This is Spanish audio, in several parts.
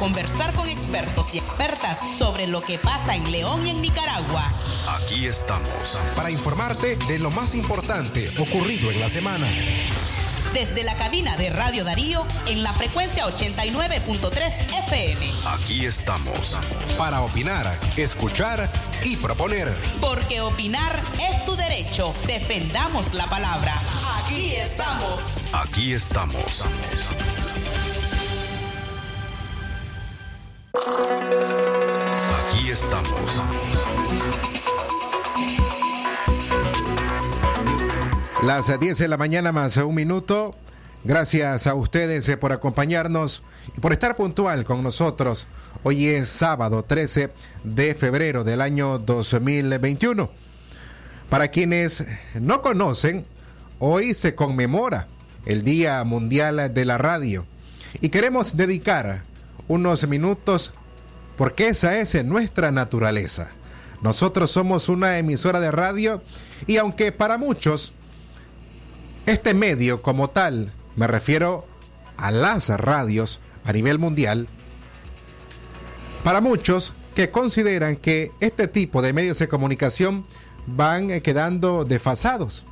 conversar con expertos y expertas sobre lo que pasa en León y en Nicaragua. Aquí estamos. Para informarte de lo más importante ocurrido en la semana. Desde la cabina de Radio Darío en la frecuencia 89.3 FM. Aquí estamos. Para opinar, escuchar y proponer. Porque opinar es tu derecho. Defendamos la palabra. Aquí estamos. Aquí estamos. Las 10 de la mañana más un minuto. Gracias a ustedes eh, por acompañarnos y por estar puntual con nosotros. Hoy es sábado 13 de febrero del año 2021. Para quienes no conocen, hoy se conmemora el Día Mundial de la Radio y queremos dedicar unos minutos porque esa es nuestra naturaleza. Nosotros somos una emisora de radio y aunque para muchos este medio como tal, me refiero a las radios a nivel mundial, para muchos que consideran que este tipo de medios de comunicación van quedando desfasados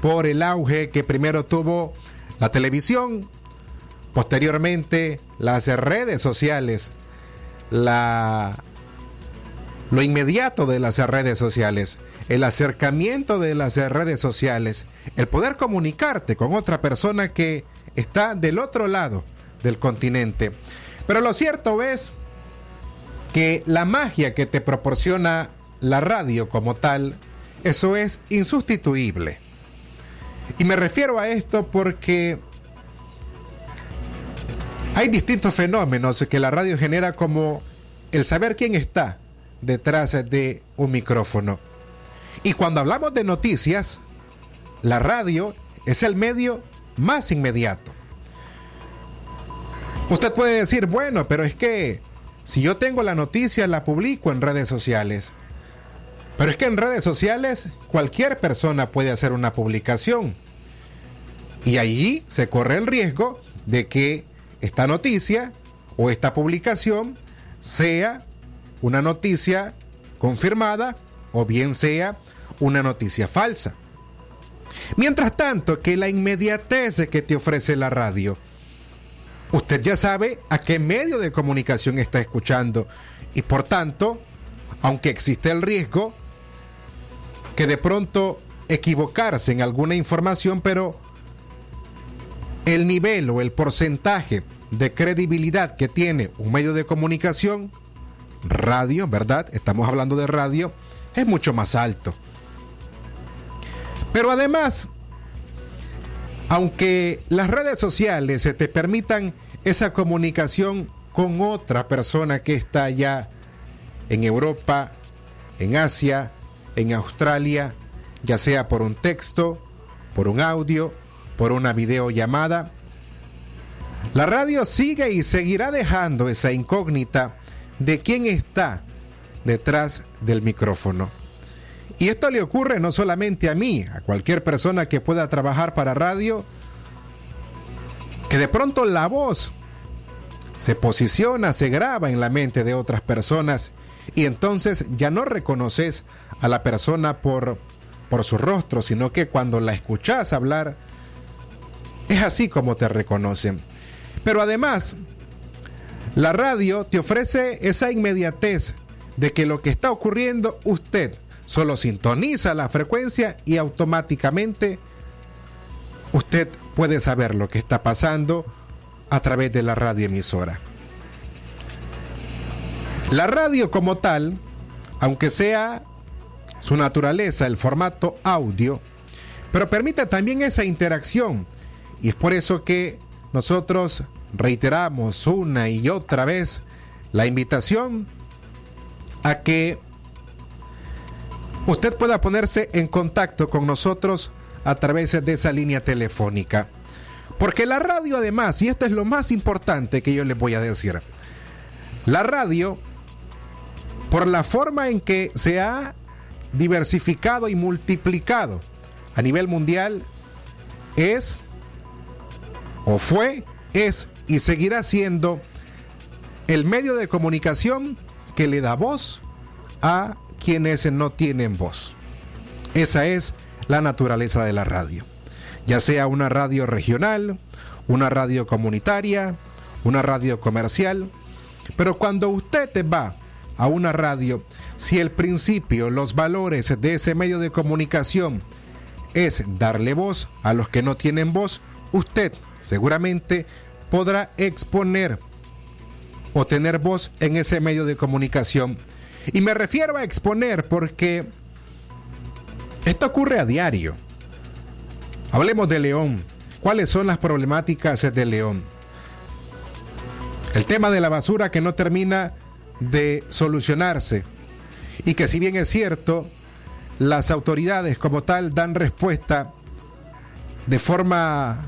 por el auge que primero tuvo la televisión, posteriormente las redes sociales, la, lo inmediato de las redes sociales, el acercamiento de las redes sociales, el poder comunicarte con otra persona que está del otro lado del continente. Pero lo cierto es que la magia que te proporciona la radio como tal, eso es insustituible. Y me refiero a esto porque hay distintos fenómenos que la radio genera como el saber quién está detrás de un micrófono. Y cuando hablamos de noticias, la radio es el medio más inmediato. Usted puede decir, bueno, pero es que si yo tengo la noticia, la publico en redes sociales. Pero es que en redes sociales cualquier persona puede hacer una publicación. Y allí se corre el riesgo de que esta noticia o esta publicación sea una noticia confirmada o bien sea una noticia falsa. Mientras tanto, que la inmediatez que te ofrece la radio, usted ya sabe a qué medio de comunicación está escuchando y por tanto, aunque existe el riesgo que de pronto equivocarse en alguna información, pero el nivel o el porcentaje de credibilidad que tiene un medio de comunicación, radio, ¿verdad? Estamos hablando de radio, es mucho más alto. Pero además, aunque las redes sociales te permitan esa comunicación con otra persona que está allá en Europa, en Asia, en Australia, ya sea por un texto, por un audio, por una videollamada, la radio sigue y seguirá dejando esa incógnita de quién está detrás del micrófono. Y esto le ocurre no solamente a mí, a cualquier persona que pueda trabajar para radio, que de pronto la voz se posiciona, se graba en la mente de otras personas y entonces ya no reconoces a la persona por, por su rostro, sino que cuando la escuchas hablar, es así como te reconocen. Pero además, la radio te ofrece esa inmediatez de que lo que está ocurriendo usted Solo sintoniza la frecuencia y automáticamente usted puede saber lo que está pasando a través de la radioemisora. La radio como tal, aunque sea su naturaleza, el formato audio, pero permite también esa interacción. Y es por eso que nosotros reiteramos una y otra vez la invitación a que usted pueda ponerse en contacto con nosotros a través de esa línea telefónica. Porque la radio además, y esto es lo más importante que yo les voy a decir, la radio, por la forma en que se ha diversificado y multiplicado a nivel mundial es, o fue, es y seguirá siendo el medio de comunicación que le da voz a quienes no tienen voz. Esa es la naturaleza de la radio. Ya sea una radio regional, una radio comunitaria, una radio comercial, pero cuando usted va a una radio, si el principio, los valores de ese medio de comunicación es darle voz a los que no tienen voz, usted seguramente podrá exponer o tener voz en ese medio de comunicación. Y me refiero a exponer porque esto ocurre a diario. Hablemos de León. ¿Cuáles son las problemáticas de León? El tema de la basura que no termina de solucionarse y que si bien es cierto, las autoridades como tal dan respuesta de forma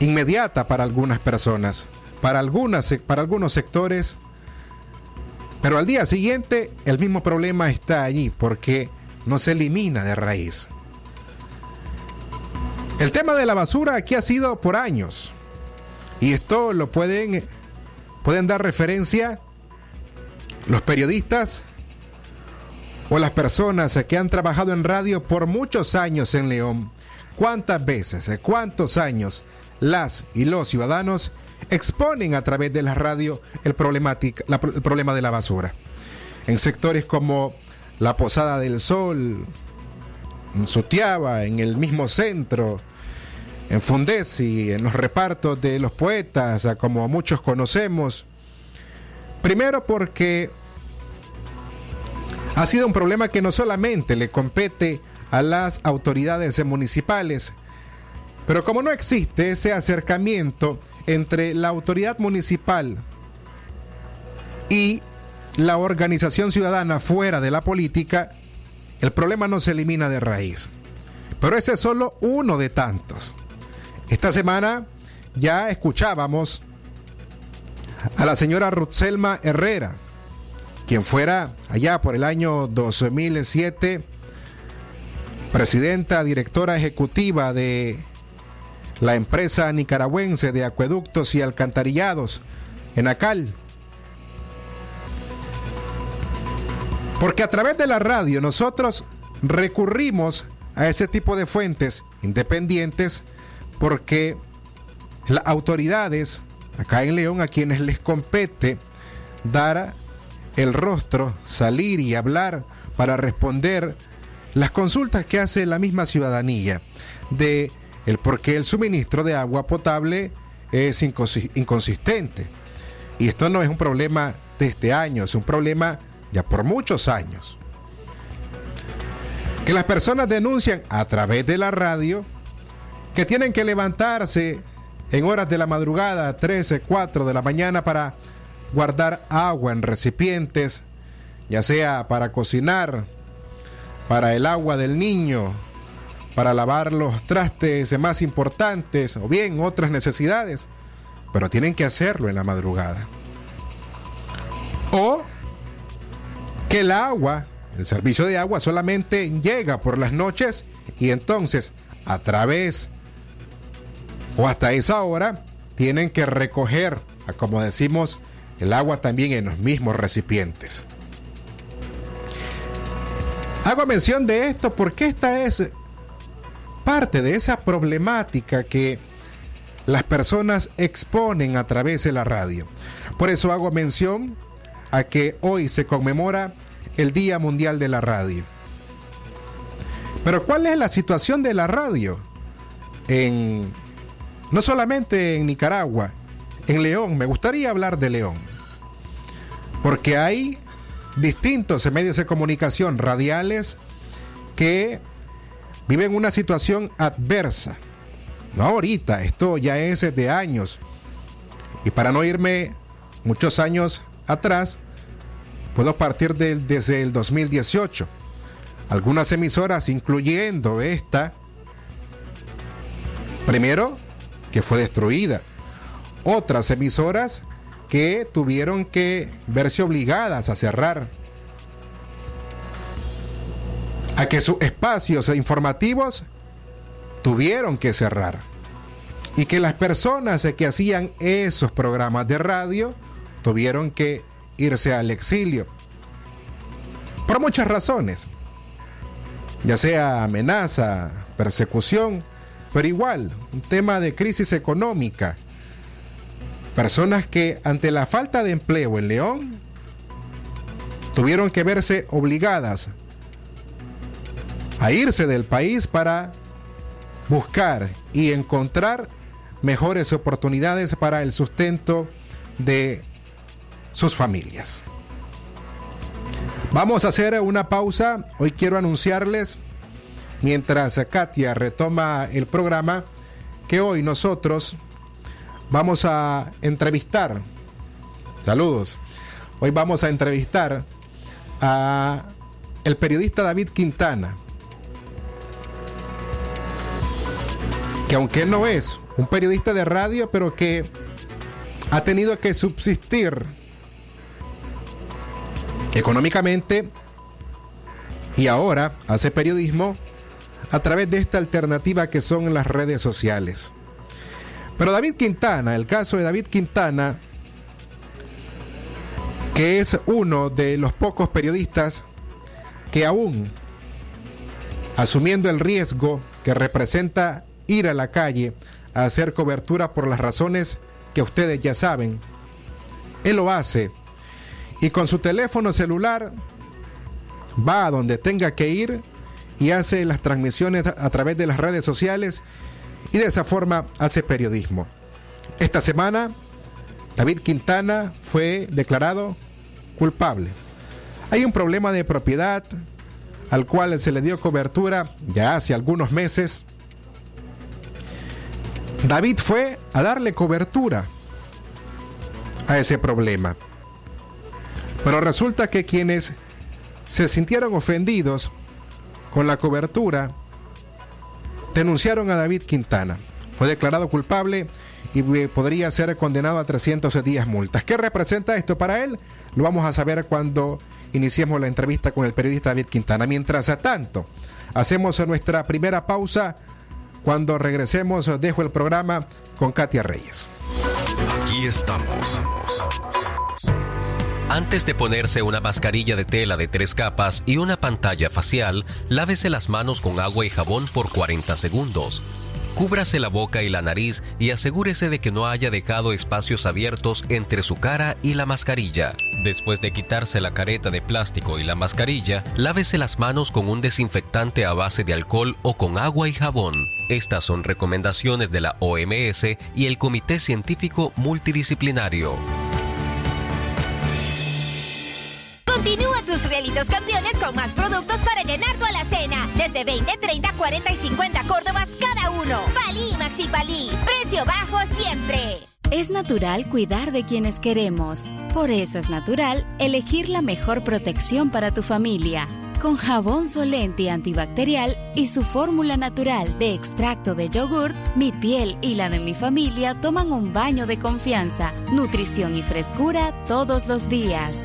inmediata para algunas personas, para, algunas, para algunos sectores, pero al día siguiente el mismo problema está allí porque no se elimina de raíz. El tema de la basura aquí ha sido por años y esto lo pueden, pueden dar referencia los periodistas o las personas que han trabajado en radio por muchos años en León. ¿Cuántas veces, cuántos años las y los ciudadanos exponen a través de la radio el, el problema de la basura? En sectores como la Posada del Sol, en Sutiaba, en el mismo centro, en Fundesi, en los repartos de los poetas, como muchos conocemos. Primero porque ha sido un problema que no solamente le compete a las autoridades municipales, pero como no existe ese acercamiento entre la autoridad municipal y la organización ciudadana fuera de la política, el problema no se elimina de raíz. Pero ese es solo uno de tantos. Esta semana ya escuchábamos a la señora Rutzelma Herrera, quien fuera allá por el año 2007 presidenta, directora ejecutiva de la empresa nicaragüense de acueductos y alcantarillados, en Acal. Porque a través de la radio nosotros recurrimos a ese tipo de fuentes independientes porque las autoridades acá en León a quienes les compete dar el rostro, salir y hablar para responder las consultas que hace la misma ciudadanía de el por qué el suministro de agua potable es inconsistente. Y esto no es un problema de este año, es un problema ya por muchos años. Que las personas denuncian a través de la radio que tienen que levantarse en horas de la madrugada, 13, 4 de la mañana, para guardar agua en recipientes, ya sea para cocinar, para el agua del niño, para lavar los trastes más importantes o bien otras necesidades, pero tienen que hacerlo en la madrugada. O que el agua, el servicio de agua solamente llega por las noches y entonces a través o hasta esa hora tienen que recoger, como decimos, el agua también en los mismos recipientes. Hago mención de esto porque esta es parte de esa problemática que las personas exponen a través de la radio. Por eso hago mención a que hoy se conmemora el Día Mundial de la Radio. Pero ¿cuál es la situación de la radio? En, no solamente en Nicaragua, en León, me gustaría hablar de León, porque hay distintos medios de comunicación radiales que viven una situación adversa. No ahorita, esto ya es de años. Y para no irme muchos años atrás, puedo partir desde el 2018. Algunas emisoras, incluyendo esta, primero, que fue destruida. Otras emisoras que tuvieron que verse obligadas a cerrar. Que sus espacios informativos tuvieron que cerrar y que las personas que hacían esos programas de radio tuvieron que irse al exilio. Por muchas razones, ya sea amenaza, persecución, pero igual, un tema de crisis económica. Personas que ante la falta de empleo en León tuvieron que verse obligadas a irse del país para buscar y encontrar mejores oportunidades para el sustento de sus familias. Vamos a hacer una pausa. Hoy quiero anunciarles, mientras Katia retoma el programa, que hoy nosotros vamos a entrevistar, saludos, hoy vamos a entrevistar a el periodista David Quintana, que aunque no es un periodista de radio, pero que ha tenido que subsistir económicamente y ahora hace periodismo a través de esta alternativa que son las redes sociales. Pero David Quintana, el caso de David Quintana, que es uno de los pocos periodistas que aún, asumiendo el riesgo que representa ir a la calle a hacer cobertura por las razones que ustedes ya saben, él lo hace y con su teléfono celular va a donde tenga que ir y hace las transmisiones a través de las redes sociales y de esa forma hace periodismo. Esta semana, David Quintana fue declarado culpable. Hay un problema de propiedad al cual se le dio cobertura ya hace algunos meses. David fue a darle cobertura a ese problema. Pero resulta que quienes se sintieron ofendidos con la cobertura denunciaron a David Quintana. Fue declarado culpable y podría ser condenado a 300 días multas. ¿Qué representa esto para él? Lo vamos a saber cuando iniciemos la entrevista con el periodista David Quintana. Mientras tanto, hacemos nuestra primera pausa. Cuando regresemos, dejo el programa con Katia Reyes. Aquí estamos. Antes de ponerse una mascarilla de tela de tres capas y una pantalla facial, lávese las manos con agua y jabón por 40 segundos. Cúbrase la boca y la nariz y asegúrese de que no haya dejado espacios abiertos entre su cara y la mascarilla. Después de quitarse la careta de plástico y la mascarilla, lávese las manos con un desinfectante a base de alcohol o con agua y jabón. Estas son recomendaciones de la OMS y el Comité Científico Multidisciplinario. Continúa tus realitos campeones con más productos para llenar tu alacena. Desde 20, 30, 40 y 50 Córdobas cada uno. Palí, Maxi Palí. Precio bajo siempre. Es natural cuidar de quienes queremos. Por eso es natural elegir la mejor protección para tu familia. Con jabón Solenti antibacterial y su fórmula natural de extracto de yogur, mi piel y la de mi familia toman un baño de confianza, nutrición y frescura todos los días.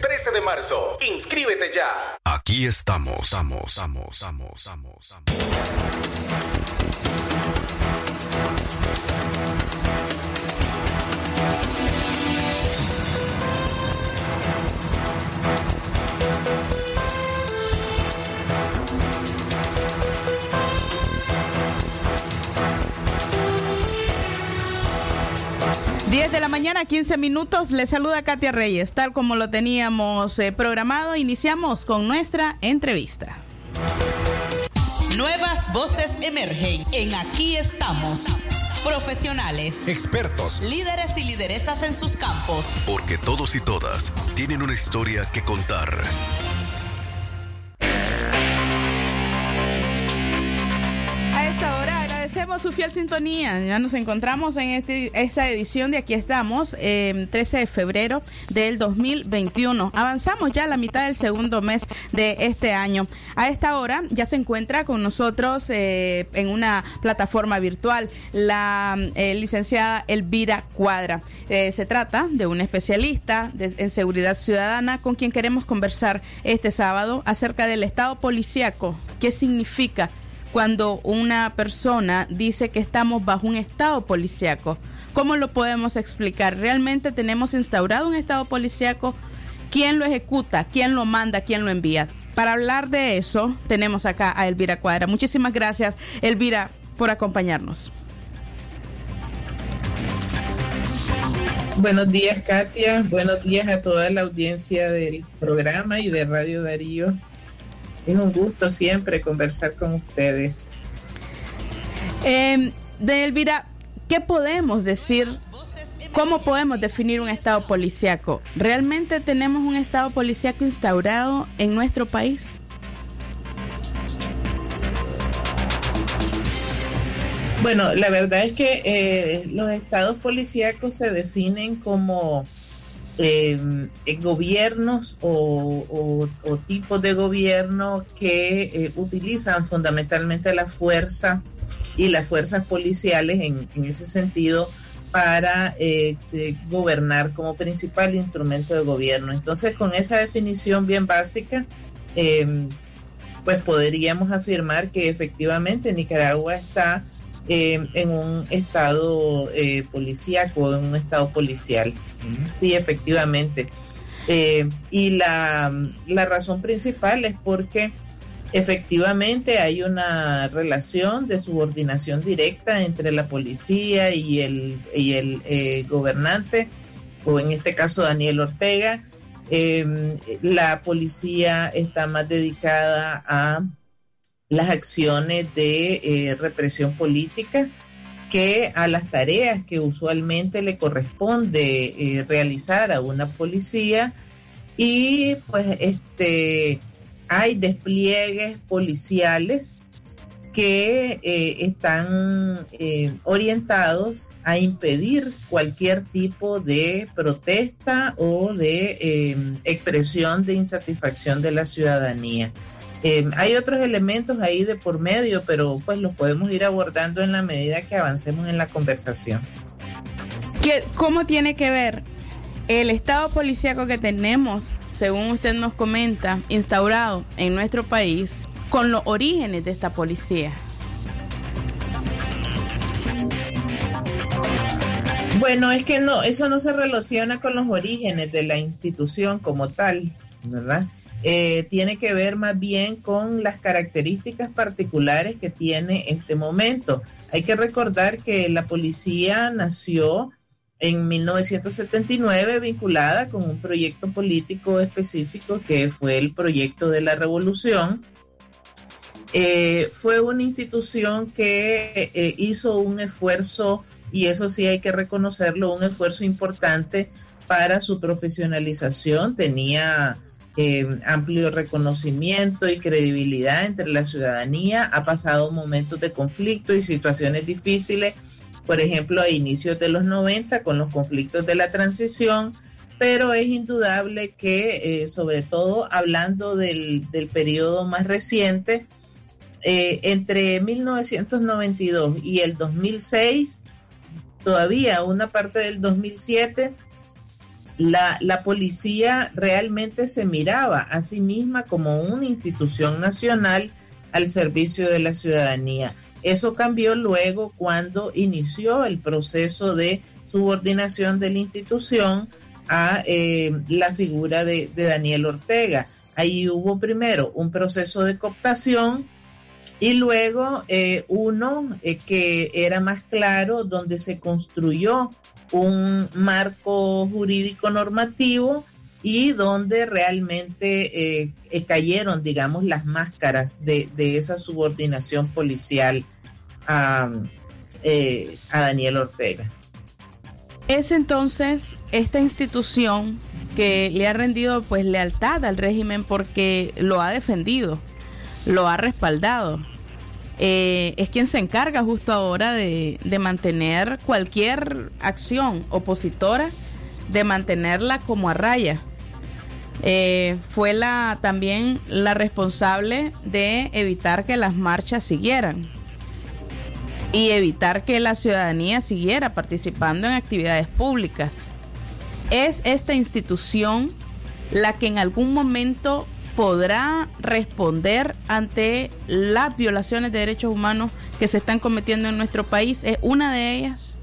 13 de marzo. Inscríbete ya. Aquí Aquí estamos. Estamos, estamos, estamos, estamos. 10 de la mañana, 15 minutos. Le saluda Katia Reyes. Tal como lo teníamos eh, programado, iniciamos con nuestra entrevista. Nuevas voces emergen en Aquí estamos. Profesionales, expertos, líderes y lideresas en sus campos. Porque todos y todas tienen una historia que contar. Su fiel sintonía. Ya nos encontramos en este, esta edición de Aquí estamos, 13 de febrero del 2021. Avanzamos ya a la mitad del segundo mes de este año. A esta hora ya se encuentra con nosotros eh, en una plataforma virtual la eh, licenciada Elvira Cuadra. Eh, se trata de una especialista en seguridad ciudadana con quien queremos conversar este sábado acerca del estado policíaco. ¿Qué significa? Cuando una persona dice que estamos bajo un estado policíaco. ¿Cómo lo podemos explicar? ¿Realmente tenemos instaurado un estado policíaco? ¿Quién lo ejecuta? ¿Quién lo manda? ¿Quién lo envía? Para hablar de eso, tenemos acá a Elvira Cuadra. Muchísimas gracias, Elvira, por acompañarnos. Buenos días, Katia. Buenos días a toda la audiencia del programa y de Radio Darío. Es un gusto siempre conversar con ustedes. Eh, de Elvira, ¿qué podemos decir? ¿Cómo podemos definir un estado policíaco? ¿Realmente tenemos un estado policíaco instaurado en nuestro país? Bueno, la verdad es que eh, los estados policíacos se definen como Em, eh, gobiernos o, tipos de gobierno que eh, utilizan fundamentalmente la fuerza y las fuerzas policiales en, ese sentido para eh, gobernar como principal instrumento de gobierno. Entonces, con esa definición bien básica, em, pues podríamos afirmar que efectivamente Nicaragua está eh, en un estado eh, policíaco, en un estado policial. Sí, efectivamente. Eh, y la, la, razón principal es porque efectivamente hay una relación de subordinación directa entre la policía y el, y el eh, gobernante, o en este caso Daniel Ortega. la policía está más dedicada a las acciones de eh, represión política que a las tareas que usualmente le corresponde eh, realizar a una policía y pues este hay despliegues policiales que eh, están orientados a impedir cualquier tipo de protesta o de expresión de insatisfacción de la ciudadanía. Eh, hay otros elementos ahí de por medio, pero pues los podemos ir abordando en la medida que avancemos en la conversación. ¿Qué, ¿Cómo tiene que ver el estado policíaco que tenemos, según usted nos comenta, instaurado en nuestro país, con los orígenes de esta policía? Bueno, es que no, eso no se relaciona con los orígenes de la institución como tal, ¿verdad? Eh, tiene que ver más bien con las características particulares que tiene este momento. Hay que recordar que la policía nació en 1979 vinculada con un proyecto político específico que fue el proyecto de la revolución. Eh, fue una institución que eh, hizo un esfuerzo, y eso sí hay que reconocerlo, un esfuerzo importante para su profesionalización. Tenía eh, amplio reconocimiento y credibilidad entre la ciudadanía, ha pasado momentos de conflicto y situaciones difíciles, por ejemplo, a inicios de los 90 con los conflictos de la transición, pero es indudable que, eh, sobre todo hablando del, periodo más reciente, eh, entre 1992 y el 2006, todavía una parte del 2007, la, policía realmente se miraba a sí misma como una institución nacional al servicio de la ciudadanía. Eso cambió luego cuando inició el proceso de subordinación de la institución a eh, la figura de, Daniel Ortega. Ahí hubo primero un proceso de cooptación y luego eh, uno eh, que era más claro, donde se construyó un marco jurídico normativo y donde realmente cayeron, digamos, las máscaras de, esa subordinación policial a Daniel Ortega. Es entonces esta institución que le ha rendido pues lealtad al régimen porque lo ha defendido, lo ha respaldado. Eh, es quien se encarga justo ahora de, mantener cualquier acción opositora, de mantenerla como a raya. Eh, fue también la responsable de evitar que las marchas siguieran y evitar que la ciudadanía siguiera participando en actividades públicas. Es esta institución la que en algún momento podrá responder ante las violaciones de derechos humanos que se están cometiendo en nuestro país. ¿Es una de ellas?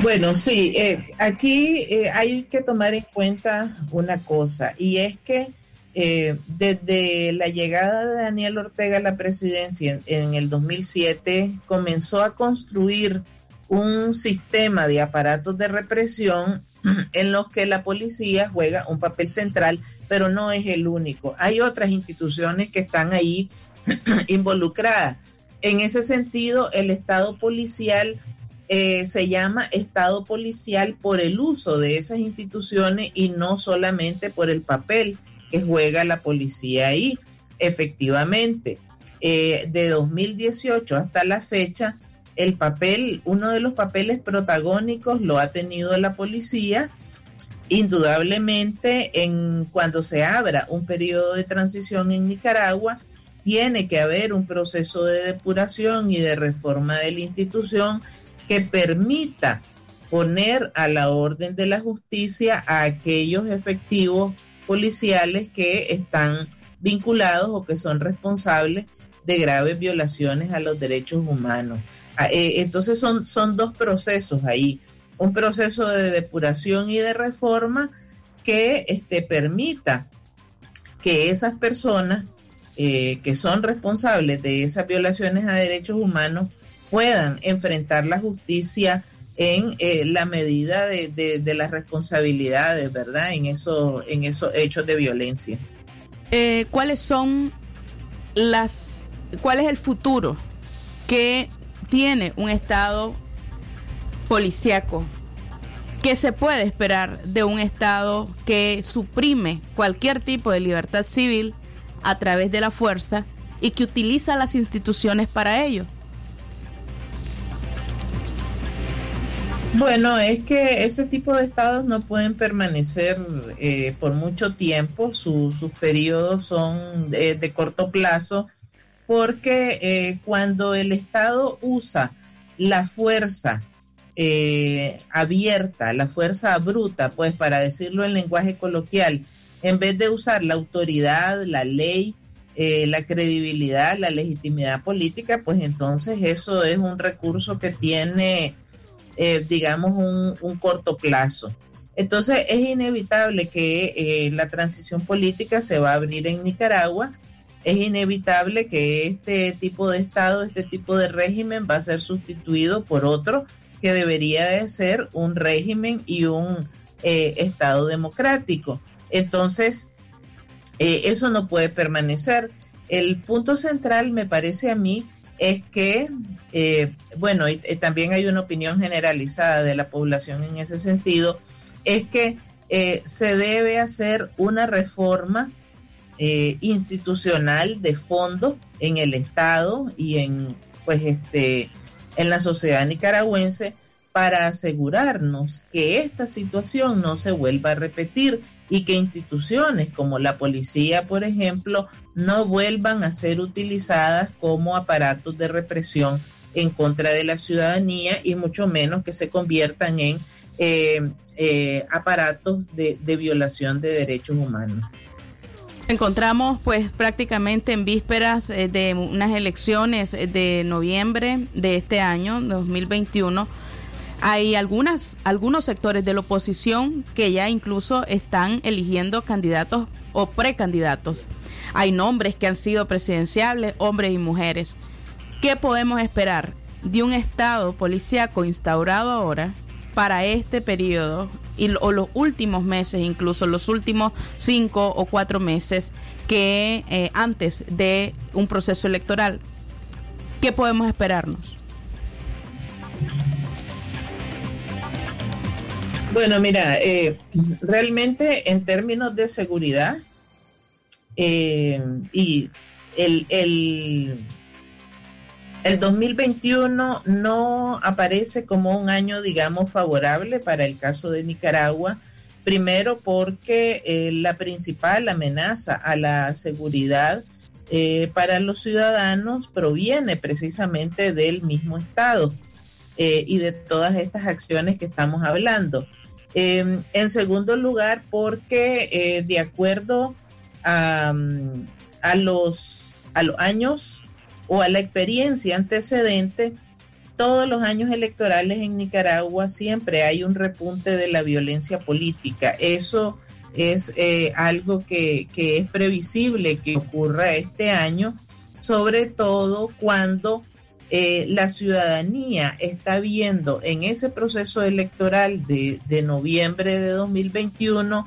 Bueno, sí, eh, aquí eh, hay que tomar en cuenta una cosa y es que eh, desde la llegada de Daniel Ortega a la presidencia en, el 2007, comenzó a construir un sistema de aparatos de represión en los que la policía juega un papel central, pero no es el único. Hay otras instituciones que están ahí involucradas. En ese sentido, el Estado policial eh, se llama Estado policial por el uso de esas instituciones y no solamente por el papel que juega la policía ahí. Efectivamente, eh, de 2018 hasta la fecha, el papel, uno de los papeles protagónicos lo ha tenido la policía. Indudablemente, en cuando se abra un periodo de transición en Nicaragua, tiene que haber un proceso de depuración y de reforma de la institución que permita poner a la orden de la justicia a aquellos efectivos policiales que están vinculados o que son responsables de graves violaciones a los derechos humanos. Ah, eh, entonces son, son dos procesos ahí, un proceso de depuración y de reforma que este, permita que esas personas eh, que son responsables de esas violaciones a derechos humanos puedan enfrentar la justicia en eh, la medida de, de, las responsabilidades, ¿verdad? En, eso, en esos hechos de violencia. ¿Cuáles son las, cuál es el futuro que tiene un Estado policíaco? ¿Qué se puede esperar de un Estado que suprime cualquier tipo de libertad civil a través de la fuerza y que utiliza las instituciones para ello? Bueno, es que ese tipo de estados no pueden permanecer eh, por mucho tiempo, sus periodos son de, corto plazo, porque eh, cuando el Estado usa la fuerza eh, abierta, la fuerza bruta, pues para decirlo en lenguaje coloquial, en vez de usar la autoridad, la ley, la credibilidad, la legitimidad política, pues entonces eso es un recurso que tiene eh, digamos, un, corto plazo. Entonces es inevitable que eh, la transición política se va a abrir en Nicaragua. Es inevitable que este tipo de Estado, este tipo de régimen va a ser sustituido por otro que debería de ser un régimen y un eh, Estado democrático. Entonces, eso no puede permanecer. El punto central, me parece a mí, es que, eh, bueno, y, también hay una opinión generalizada de la población en ese sentido, es que eh, se debe hacer una reforma eh, institucional de fondo en el Estado y en, pues, este, en la sociedad nicaragüense para asegurarnos que esta situación no se vuelva a repetir y que instituciones como la policía, por ejemplo, no vuelvan a ser utilizadas como aparatos de represión en contra de la ciudadanía y mucho menos que se conviertan en eh, eh, aparatos de, de violación de derechos humanos encontramos pues prácticamente en vísperas eh, de unas elecciones de noviembre de este año 2021 hay algunas algunos sectores de la oposición que ya incluso están eligiendo candidatos o precandidatos. Hay nombres que han sido presidenciables hombres y mujeres. Qué podemos esperar de un estado policíaco instaurado ahora para este periodo y, o los últimos meses, incluso los últimos cinco o cuatro meses que eh, antes de un proceso electoral. ¿Qué podemos esperarnos? Bueno, mira, eh, realmente en términos de seguridad eh, y el, el el 2021 no aparece como un año, digamos, favorable para el caso de Nicaragua. Primero porque eh, la principal amenaza a la seguridad eh, para los ciudadanos proviene precisamente del mismo Estado eh, y de todas estas acciones que estamos hablando. Em, en segundo lugar, porque de acuerdo a, a los años o a la experiencia antecedente, todos los años electorales en Nicaragua siempre hay un repunte de la violencia política. Eso es eh, algo que, es previsible que ocurra este año, sobre todo cuando eh, la ciudadanía está viendo en ese proceso electoral de, de noviembre de 2021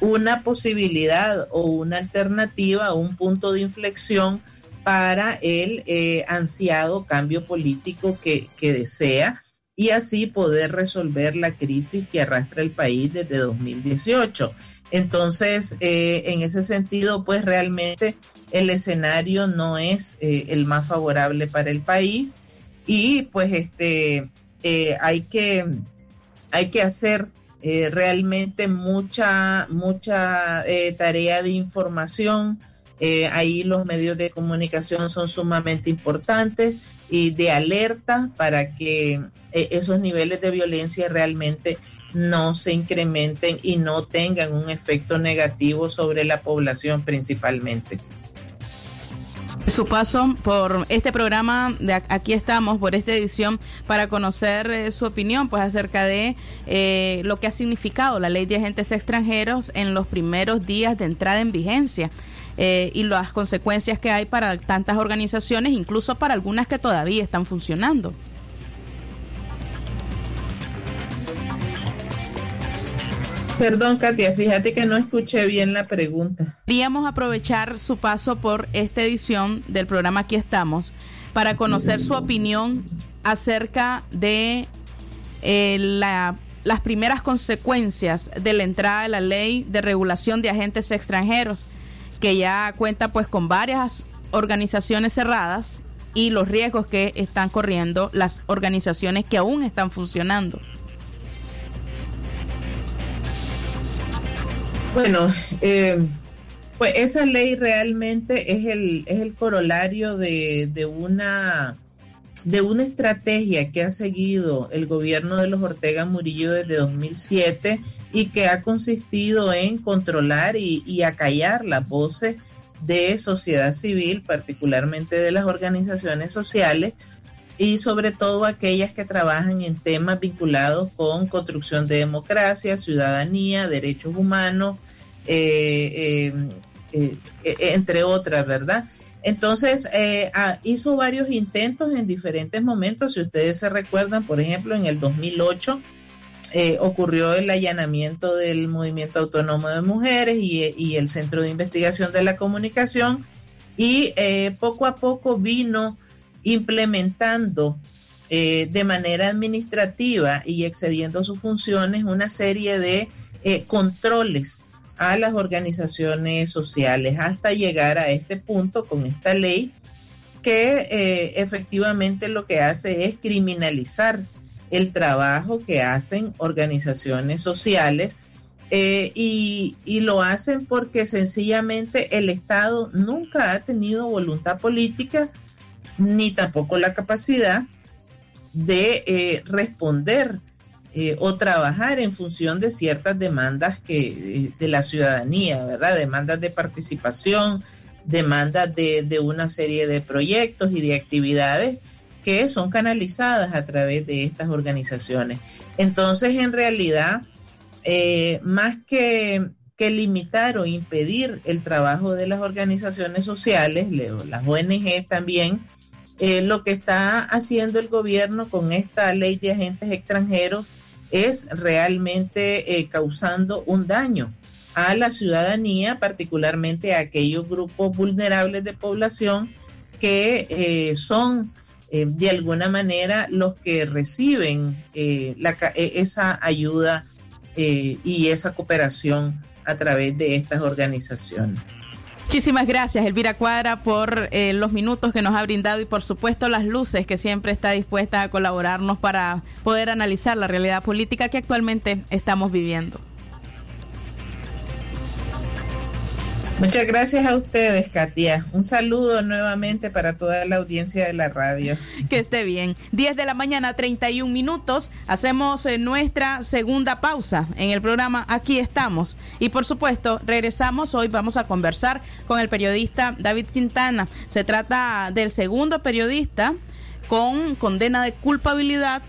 una posibilidad o una alternativa, un punto de inflexión para el eh, ansiado cambio político que, desea y así poder resolver la crisis que arrastra el país desde 2018. Entonces, eh, en ese sentido, pues realmente el escenario no es eh, el más favorable para el país y pues este hay que hay que hacer realmente mucha mucha tarea de información eh, ahí los medios de comunicación son sumamente importantes y de alerta para que eh, esos niveles de violencia realmente no se incrementen y no tengan un efecto negativo sobre la población principalmente. Su paso por este programa, de aquí estamos, por esta edición, para conocer eh, su opinión pues acerca de lo que ha significado la ley de agentes extranjeros en los primeros días de entrada en vigencia. Eh, y las consecuencias que hay para tantas organizaciones, incluso para algunas que todavía están funcionando. Perdón, Katia, fíjate que no escuché bien la pregunta. Queríamos aprovechar su paso por esta edición del programa Aquí estamos para conocer su opinión acerca de eh, las primeras consecuencias de la entrada de la ley de regulación de agentes extranjeros que ya cuenta pues con varias organizaciones cerradas y los riesgos que están corriendo las organizaciones que aún están funcionando. Bueno, eh, pues esa ley realmente es el, es el corolario de, de, una, de una estrategia que ha seguido el gobierno de los Ortega Murillo desde 2007 y que ha consistido en controlar y, acallar las voces de sociedad civil, particularmente de las organizaciones sociales y sobre todo aquellas que trabajan en temas vinculados con construcción de democracia, ciudadanía, derechos humanos, eh, eh, eh, entre otras, ¿verdad? Entonces, ah, hizo varios intentos en diferentes momentos, si ustedes se recuerdan, por ejemplo, en el 2008 eh, ocurrió el allanamiento del Movimiento Autónomo de Mujeres y, el Centro de Investigación de la Comunicación y eh, poco a poco vino implementando eh, de manera administrativa y excediendo sus funciones una serie de controles a las organizaciones sociales hasta llegar a este punto con esta ley que efectivamente lo que hace es criminalizar el trabajo que hacen organizaciones sociales eh, y, lo hacen porque sencillamente el Estado nunca ha tenido voluntad política ni tampoco la capacidad de eh, responder eh, o trabajar en función de ciertas demandas que, de la ciudadanía, ¿verdad? Demandas de participación, demandas de, de, una serie de proyectos y de actividades que son canalizadas a través de estas organizaciones. Entonces, en realidad, eh, más que, que, limitar o impedir el trabajo de las organizaciones sociales, las ONG también, eh, lo que está haciendo el gobierno con esta ley de agentes extranjeros es realmente eh, causando un daño a la ciudadanía, particularmente a aquellos grupos vulnerables de población que son eh, de alguna manera los que reciben eh, la, e, esa ayuda eh, y esa cooperación a través de estas organizaciones. Muchísimas gracias, Elvira Cuadra, por eh, los minutos que nos ha brindado y por supuesto las luces que siempre está dispuesta a colaborarnos para poder analizar la realidad política que actualmente estamos viviendo. Muchas gracias a ustedes, Katia. Un saludo nuevamente para toda la audiencia de la radio. Que esté bien. 10 de la mañana, 31 minutos. Hacemos eh, nuestra segunda pausa en el programa Aquí estamos. Y por supuesto, regresamos. Hoy vamos a conversar con el periodista David Quintana. Se trata del segundo periodista con condena de culpabilidad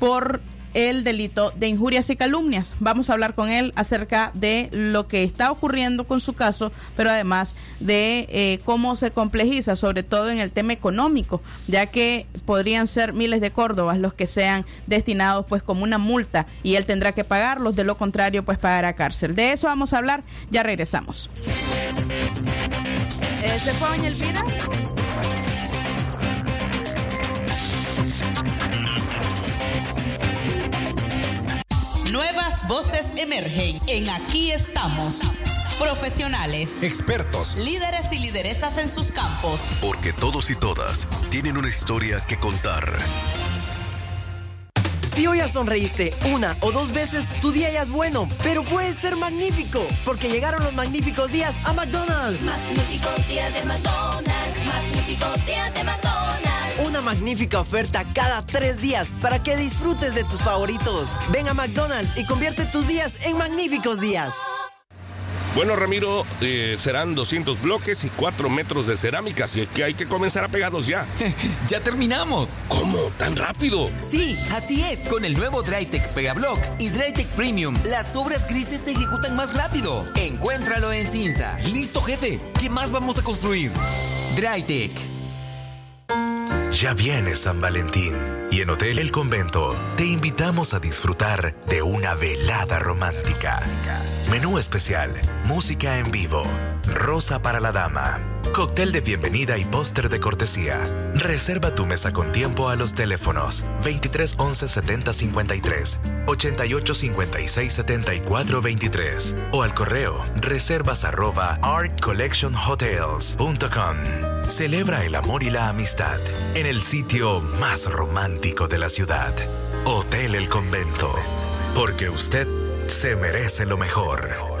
por el delito de injurias y calumnias. Vamos a hablar con él acerca de lo que está ocurriendo con su caso, pero además de eh, cómo se complejiza, sobre todo en el tema económico, ya que podrían ser miles de córdobas los que sean destinados pues como una multa y él tendrá que pagarlos, de lo contrario pues pagará cárcel. De eso vamos a hablar, ya regresamos. ¿Eh. Nuevas voces emergen en Aquí estamos. Profesionales, expertos, líderes y lideresas en sus campos. Porque todos y todas tienen una historia que contar. Si hoy ya sonreíste una o dos veces, tu día ya es bueno, pero puede ser magnífico, porque llegaron los magníficos días a McDonald's. Magníficos días de McDonald's, magníficos días de McDonald's. Una magnífica oferta cada tres días para que disfrutes de tus favoritos. Ven a McDonald's y convierte tus días en magníficos días. Bueno, Ramiro, eh, serán 200 bloques y 4 metros de cerámica, así que hay que comenzar a pegarlos ya. ¡Ya terminamos! ¿Cómo? ¿Tan rápido? Sí, así es. Con el nuevo Drytech Pegablock y Drytech Premium, las obras grises se ejecutan más rápido. Encuéntralo en Cinza. Listo, jefe. ¿Qué más vamos a construir? Drytech. Ya viene San Valentín y en Hotel El Convento te invitamos a disfrutar de una velada romántica. Menú especial, música en vivo, rosa para la dama, cóctel de bienvenida y póster de cortesía. Reserva tu mesa con tiempo a los teléfonos 23 11 70 53, 88 56 74 23 o al correo reservas artcollectionhotels.com. Celebra el amor y la amistad en el sitio más romántico de la ciudad, Hotel El Convento, porque usted se merece lo mejor.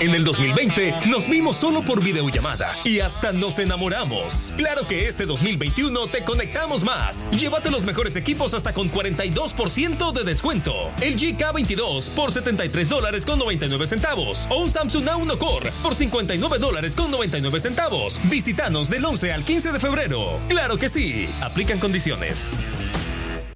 En el 2020 nos vimos solo por videollamada y hasta nos enamoramos. Claro que este 2021 te conectamos más. Llévate los mejores equipos hasta con 42% de descuento. El GK22 por 73 dólares con 99 centavos o un Samsung A1 Core por 59 dólares con 99 centavos. Visítanos del 11 al 15 de febrero. Claro que sí. Aplican condiciones.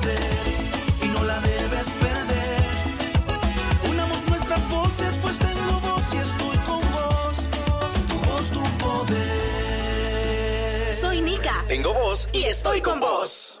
poder y no la debes perder. Unamos nuestras voces, pues tengo voz y estoy con vos. Tu voz, tu poder. Soy Nika. Tengo voz y estoy con vos.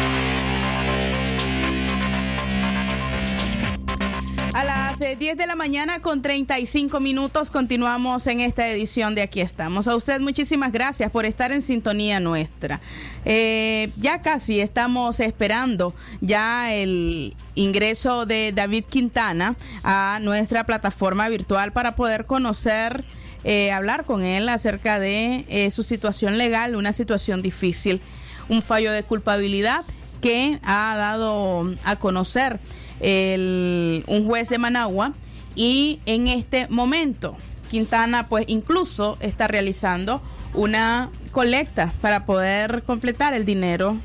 A las 10 de la mañana con 35 minutos continuamos en esta edición de Aquí estamos. A usted muchísimas gracias por estar en sintonía nuestra. Eh, ya casi estamos esperando ya el ingreso de David Quintana a nuestra plataforma virtual para poder conocer, eh, hablar con él acerca de eh, su situación legal, una situación difícil, un fallo de culpabilidad que ha dado a conocer el, un juez de Managua y en este momento Quintana pues incluso está realizando una colecta para poder completar el dinero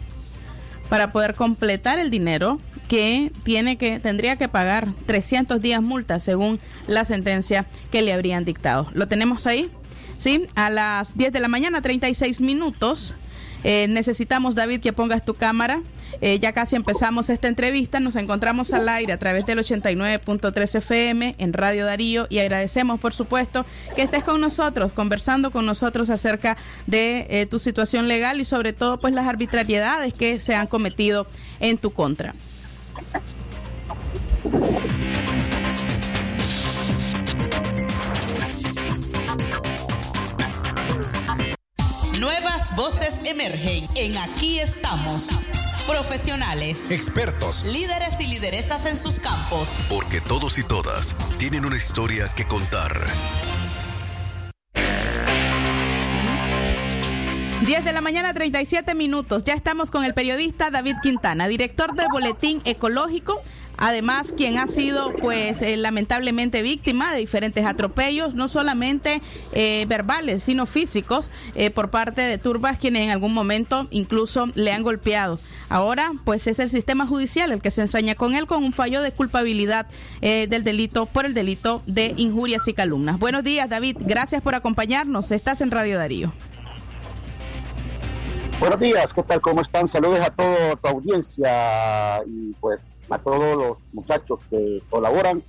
para poder completar el dinero que tiene que tendría que pagar 300 días multa según la sentencia que le habrían dictado. ¿Lo tenemos ahí? Sí, a las 10 de la mañana, 36 minutos. Eh, necesitamos, David, que pongas tu cámara. Eh, ya casi empezamos esta entrevista. Nos encontramos al aire a través del 89.3 FM en Radio Darío y agradecemos, por supuesto, que estés con nosotros, conversando con nosotros acerca de eh, tu situación legal y sobre todo, pues, las arbitrariedades que se han cometido en tu contra. Voces emergen en Aquí estamos. Profesionales, expertos, líderes y lideresas en sus campos. Porque todos y todas tienen una historia que contar. 10 de la mañana, 37 minutos. Ya estamos con el periodista David Quintana, director del Boletín Ecológico. Además, quien ha sido, pues, eh, lamentablemente víctima de diferentes atropellos, no solamente eh, verbales, sino físicos, eh, por parte de turbas quienes en algún momento incluso le han golpeado. Ahora, pues, es el sistema judicial el que se ensaña con él con un fallo de culpabilidad del delito por el delito de injurias y calumnas. Buenos días, David. Gracias por acompañarnos. Estás en Radio Darío. Buenos días, ¿qué tal? ¿Cómo están? Saludos a toda tu audiencia y pues a todos los muchachos que colaboran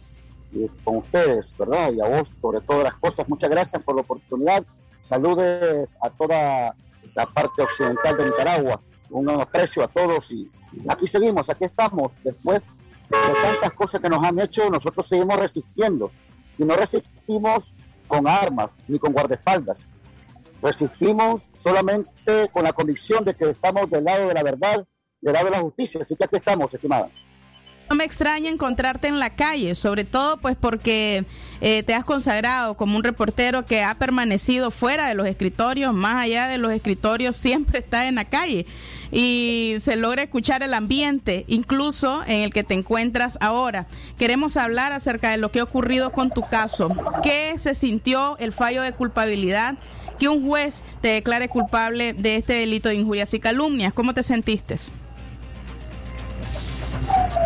eh, con ustedes, ¿verdad? Y a vos, sobre todas las cosas. Muchas gracias por la oportunidad. Saludes a toda la parte occidental de Nicaragua. Un aprecio a todos y aquí seguimos, aquí estamos. Después de tantas cosas que nos han hecho, nosotros seguimos resistiendo. Y no resistimos con armas ni con guardaespaldas. Resistimos solamente con la convicción de que estamos del lado de la verdad, del lado de la justicia. Así que aquí estamos, estimada. No me extraña encontrarte en la calle, sobre todo pues porque eh, te has consagrado como un reportero que ha permanecido fuera de los escritorios, más allá de los escritorios, siempre está en la calle y se logra escuchar el ambiente, incluso en el que te encuentras ahora. Queremos hablar acerca de lo que ha ocurrido con tu caso. ¿Qué se sintió el fallo de culpabilidad? Que un juez te declare culpable de este delito de injurias y calumnias. ¿Cómo te sentiste?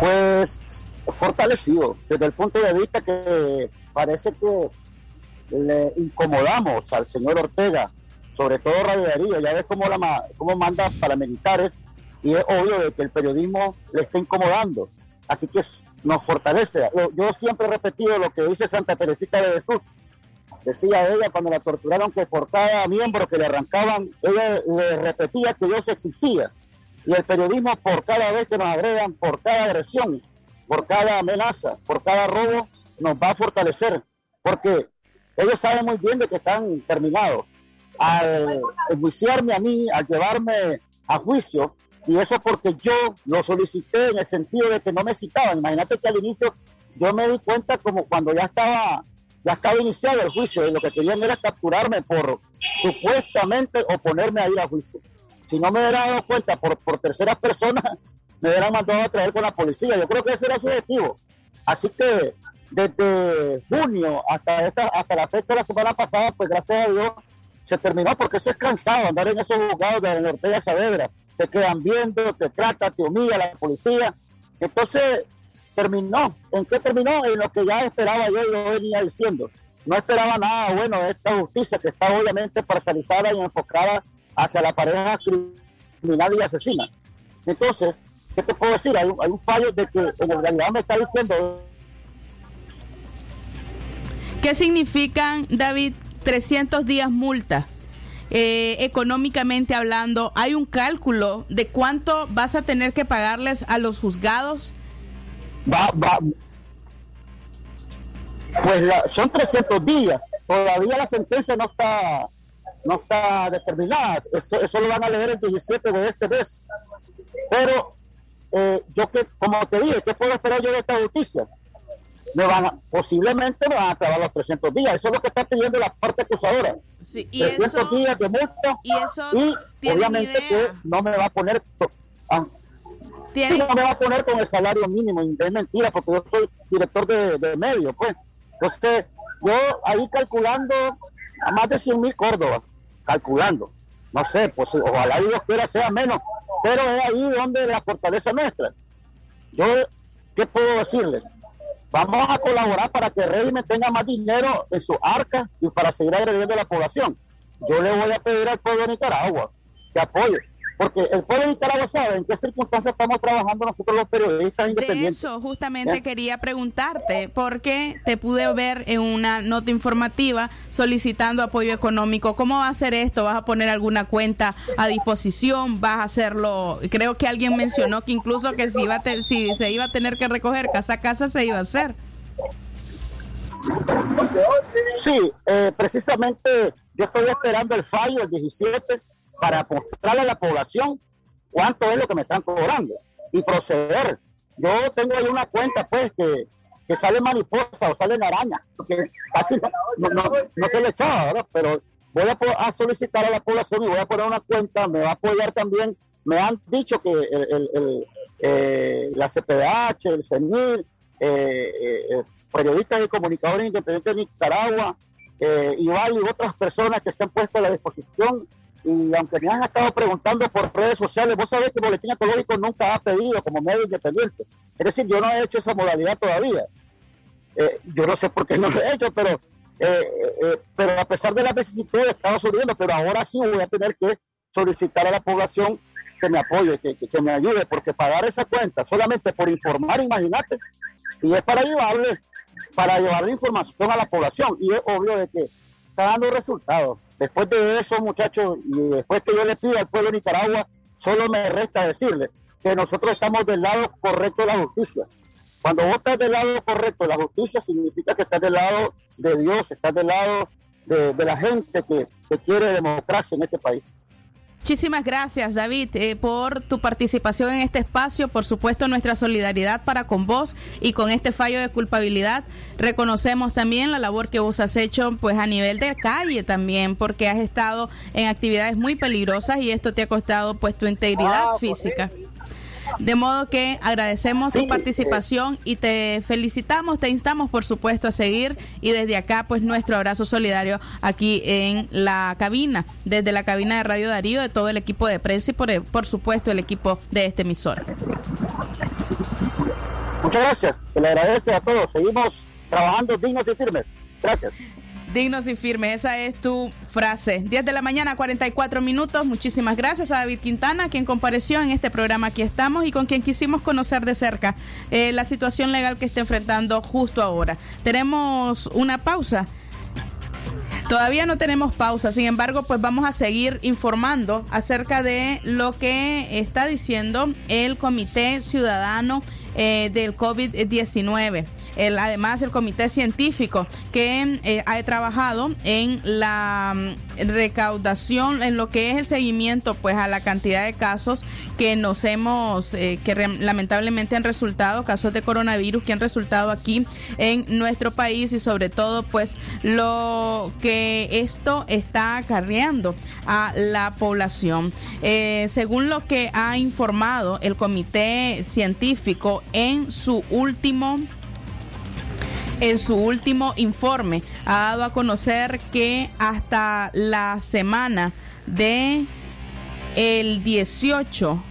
Pues fortalecido, desde el punto de vista que parece que le incomodamos al señor Ortega, sobre todo Radio Darío, ya ves cómo, la, cómo manda paramilitares y es obvio de que el periodismo le está incomodando, así que nos fortalece. Yo siempre repetido lo que dice Santa Teresita de Jesús, decía ella cuando la torturaron que por cada miembro que le arrancaban, ella le repetía que Dios existía y el periodismo por cada vez que nos agregan, por cada agresión, por cada amenaza, por cada robo, nos va a fortalecer, porque ellos saben muy bien de que están terminados. Al enjuiciarme a mí, al llevarme a juicio, y eso porque yo lo solicité en el sentido de que no me citaban. Imagínate que al inicio yo me di cuenta como cuando ya estaba ya estaba iniciado el juicio y lo que querían era capturarme por supuestamente oponerme a ir a juicio si no me hubiera dado cuenta por, por terceras personas, me hubieran mandado a traer con la policía. Yo creo que ese era su objetivo. Así que desde junio hasta esta, hasta la fecha de la semana pasada, pues gracias a Dios se terminó porque eso es cansado andar en esos juzgados de Ortega Saavedra. Te quedan viendo, te trata, te humilla la policía. Entonces terminó. ¿En qué terminó? En lo que ya esperaba yo y lo venía diciendo. no esperaba nada bueno de esta justicia que está obviamente parcializada y enfocada hacia la pareja criminal y asesina. Entonces, ¿qué te puedo decir? Hay un, hay un fallo de que en realidad me está diciendo ¿Qué significan, David, 300 días multa? Eh, económicamente hablando, ¿hay un cálculo de cuánto vas a tener que pagarles a los juzgados? Va, va. Pues la- son 300 días. Todavía la sentencia no está no está determinada. Esto, eso lo van a leer el 17 de este mes. Pero eh, yo que, como te dije, ¿qué puedo esperar yo de esta justicia? Me van a- posiblemente me van a acabar los 300 días. Eso es lo que está pidiendo la parte acusadora. Sí, y 300 eso, días de multa y eso y ¿tienen obviamente idea? que no me va a poner ah, ¿Tienen- sí, no me va a poner con el salario mínimo y es mentira porque yo soy director de, de medio pues entonces yo ahí calculando a más de 100 mil Córdoba calculando. No sé pues ojalá Dios quiera sea menos pero es ahí donde la fortaleza nuestra. Yo qué puedo decirle vamos a colaborar para que el régimen tenga más dinero en su arca y para seguir agrediendo a la población. Yo le voy a pedir al pueblo de Nicaragua que apoye, porque el pueblo de Nicaragua sabe en qué circunstancias estamos trabajando nosotros los periodistas De independientes. eso justamente quería preguntarte, porque te pude ver en una nota informativa solicitando apoyo económico. ¿Cómo va a hacer esto? ¿Vas a poner alguna cuenta a disposición? ¿Vas a hacerlo? Creo que alguien mencionó que incluso que si, iba a te- si se iba a tener que recoger casa a casa se iba a hacer. Sí, eh, precisamente yo estoy esperando el fallo el 17 para mostrarle a la población cuánto es lo que me están cobrando y proceder. Yo tengo ahí una cuenta pues que, que sale mariposa o sale araña, porque casi no, se le echaba, ¿verdad? Pero voy a, solicitar a la población y voy a poner una cuenta, me va a apoyar también, me han dicho que el, eh, la CPH, el CENIL, eh, eh, periodistas y comunicadores independientes de Nicaragua, eh, igual y otras personas que se han puesto a la disposición. Y aunque me han estado preguntando por redes sociales, vos sabés que Boletín Ecológico nunca ha pedido como medio independiente. Es decir, yo no he hecho esa modalidad todavía. Eh, yo no sé por qué no lo he hecho, pero, eh, eh, eh, pero a pesar de las vicisitudes he estado subiendo, pero ahora sí voy a tener que solicitar a la población que me apoye, que, que- que me ayude, porque pagar esa cuenta solamente por informar, imagínate, y es para llevarle, para llevarle información a la población, y es obvio de que está dando resultados. Después de eso, muchachos, y después que yo le pido al pueblo de Nicaragua, solo me resta decirle que nosotros estamos del lado correcto de la justicia. Cuando vos estás del lado correcto de la justicia, significa que estás del lado de Dios, estás del lado de, la gente que, que quiere democracia en este país. Muchísimas gracias, David, eh, por tu participación en este espacio. Por supuesto, nuestra solidaridad para con vos y con este fallo de culpabilidad. Reconocemos también la labor que vos has hecho, pues a nivel de calle también, porque has estado en actividades muy peligrosas y esto te ha costado, pues, tu integridad Ah, física. De modo que agradecemos tu participación y te felicitamos, te instamos por supuesto a seguir y desde acá pues nuestro abrazo solidario aquí en la cabina, desde la cabina de Radio Darío, de todo el equipo de prensa y por, por supuesto el equipo de este emisor. Muchas gracias, se le agradece a todos. Seguimos trabajando dignos y firmes. Gracias. Dignos y firmes, esa es tu frase. 10 de la mañana, 44 minutos. Muchísimas gracias a David Quintana, quien compareció en este programa. Aquí estamos y con quien quisimos conocer de cerca eh, la situación legal que está enfrentando justo ahora. Tenemos una pausa. Todavía no tenemos pausa, sin embargo, pues vamos a seguir informando acerca de lo que está diciendo el Comité Ciudadano eh, del COVID-19. Además, el comité científico que eh, ha trabajado en la mm, recaudación, en lo que es el seguimiento, pues a la cantidad de casos que nos hemos, eh, que lamentablemente han resultado, casos de coronavirus que han resultado aquí en nuestro país y sobre todo, pues lo que esto está acarreando a la población. Eh, según lo que ha informado el comité científico en su último en su último informe ha dado a conocer que hasta la semana de el 18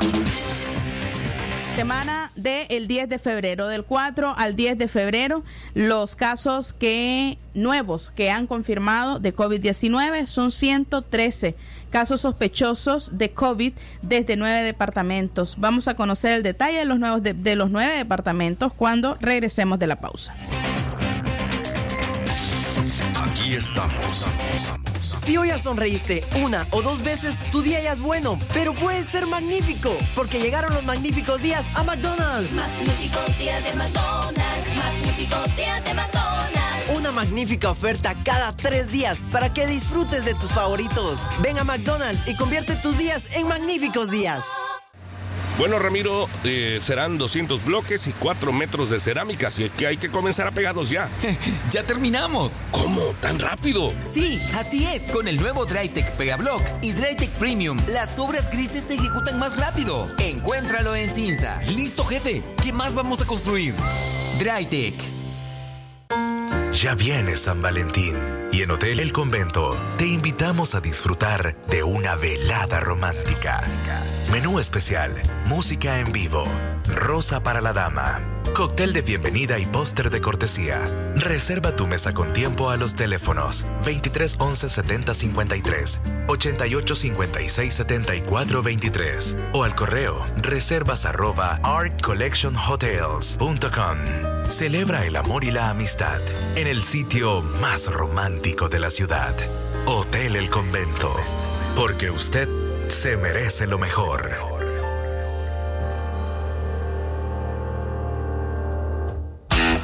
Sí, Semana del 10 de febrero, del 4 al 10 de febrero, los casos que nuevos que han confirmado de COVID-19 son 113 casos sospechosos de COVID desde nueve departamentos. Vamos a conocer el detalle de los nuevos de, de los nueve departamentos cuando regresemos de la pausa. Aquí estamos. Si hoy ya sonreíste una o dos veces, tu día ya es bueno, pero puede ser magnífico, porque llegaron los magníficos días a McDonald's. Magníficos días de McDonald's, magníficos días de McDonald's. Una magnífica oferta cada tres días para que disfrutes de tus favoritos. Ven a McDonald's y convierte tus días en magníficos días. Bueno, Ramiro, eh, serán 200 bloques y 4 metros de cerámica, así que hay que comenzar a pegarlos ya. ¡Ya terminamos! ¿Cómo? ¿Tan rápido? Sí, así es. Con el nuevo Drytech Pegablock y Drytech Premium, las obras grises se ejecutan más rápido. Encuéntralo en Cinza. Listo, jefe. ¿Qué más vamos a construir? Drytech. Ya viene San Valentín y en Hotel El Convento te invitamos a disfrutar de una velada romántica. Menú especial, música en vivo, rosa para la dama, cóctel de bienvenida y póster de cortesía. Reserva tu mesa con tiempo a los teléfonos 23 11 70 53, 88 56 74 23 o al correo reservas artcollectionhotels.com. Celebra el amor y la amistad en el sitio más romántico de la ciudad, Hotel El Convento, porque usted se merece lo mejor.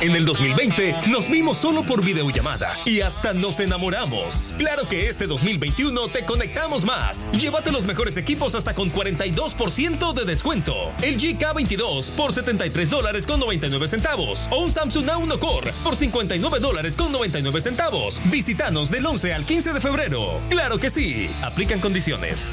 En el 2020 nos vimos solo por videollamada y hasta nos enamoramos. Claro que este 2021 te conectamos más. Llévate los mejores equipos hasta con 42% de descuento. El GK22 por 73 dólares con 99 centavos o un Samsung A1 Core por 59 dólares con 99 centavos. Visítanos del 11 al 15 de febrero. Claro que sí. Aplican condiciones.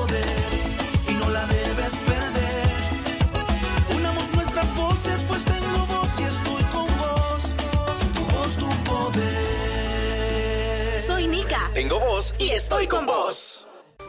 poder y no la debes perder. Unamos nuestras voces, pues tengo voz y estoy con vos. Tu voz, tu poder. Soy Nika. Tengo voz y estoy con vos.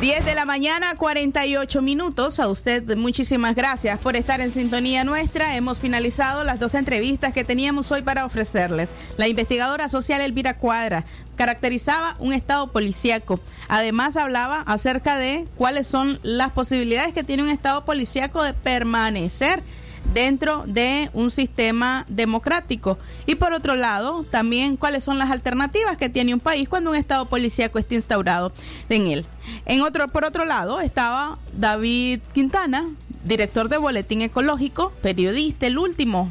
10 de la mañana, 48 minutos. A usted muchísimas gracias por estar en sintonía nuestra. Hemos finalizado las dos entrevistas que teníamos hoy para ofrecerles. La investigadora social Elvira Cuadra caracterizaba un estado policíaco. Además hablaba acerca de cuáles son las posibilidades que tiene un estado policíaco de permanecer dentro de un sistema democrático. Y por otro lado, también cuáles son las alternativas que tiene un país cuando un estado policíaco esté instaurado en él. En otro, por otro lado, estaba David Quintana, director de Boletín Ecológico, periodista, el último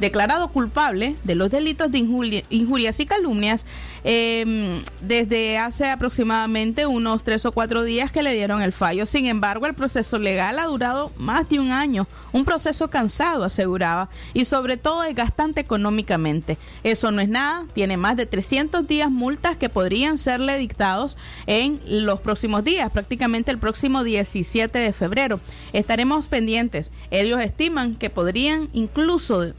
declarado culpable de los delitos de injuria- injurias y calumnias eh, desde hace aproximadamente unos tres o cuatro días que le dieron el fallo. Sin embargo, el proceso legal ha durado más de un año, un proceso cansado, aseguraba, y sobre todo desgastante económicamente. Eso no es nada, tiene más de 300 días multas que podrían serle dictados en los próximos días, prácticamente el próximo 17 de febrero. Estaremos pendientes. Ellos estiman que podrían incluso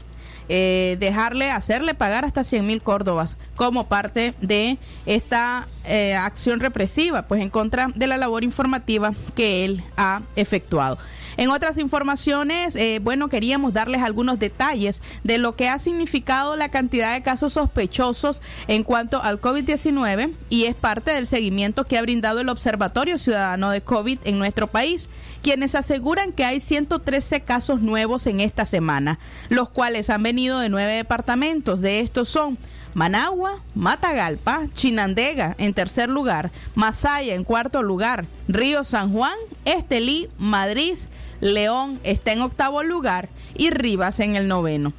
eh, dejarle, hacerle pagar hasta 100 mil córdobas como parte de esta eh, acción represiva, pues en contra de la labor informativa que él ha efectuado. En otras informaciones, eh, bueno, queríamos darles algunos detalles de lo que ha significado la cantidad de casos sospechosos en cuanto al COVID-19 y es parte del seguimiento que ha brindado el Observatorio Ciudadano de COVID en nuestro país, quienes aseguran que hay 113 casos nuevos en esta semana, los cuales han venido de nueve departamentos. De estos son Managua, Matagalpa, Chinandega en tercer lugar, Masaya en cuarto lugar, Río San Juan, Estelí, Madrid, León está en octavo lugar y Rivas en el noveno.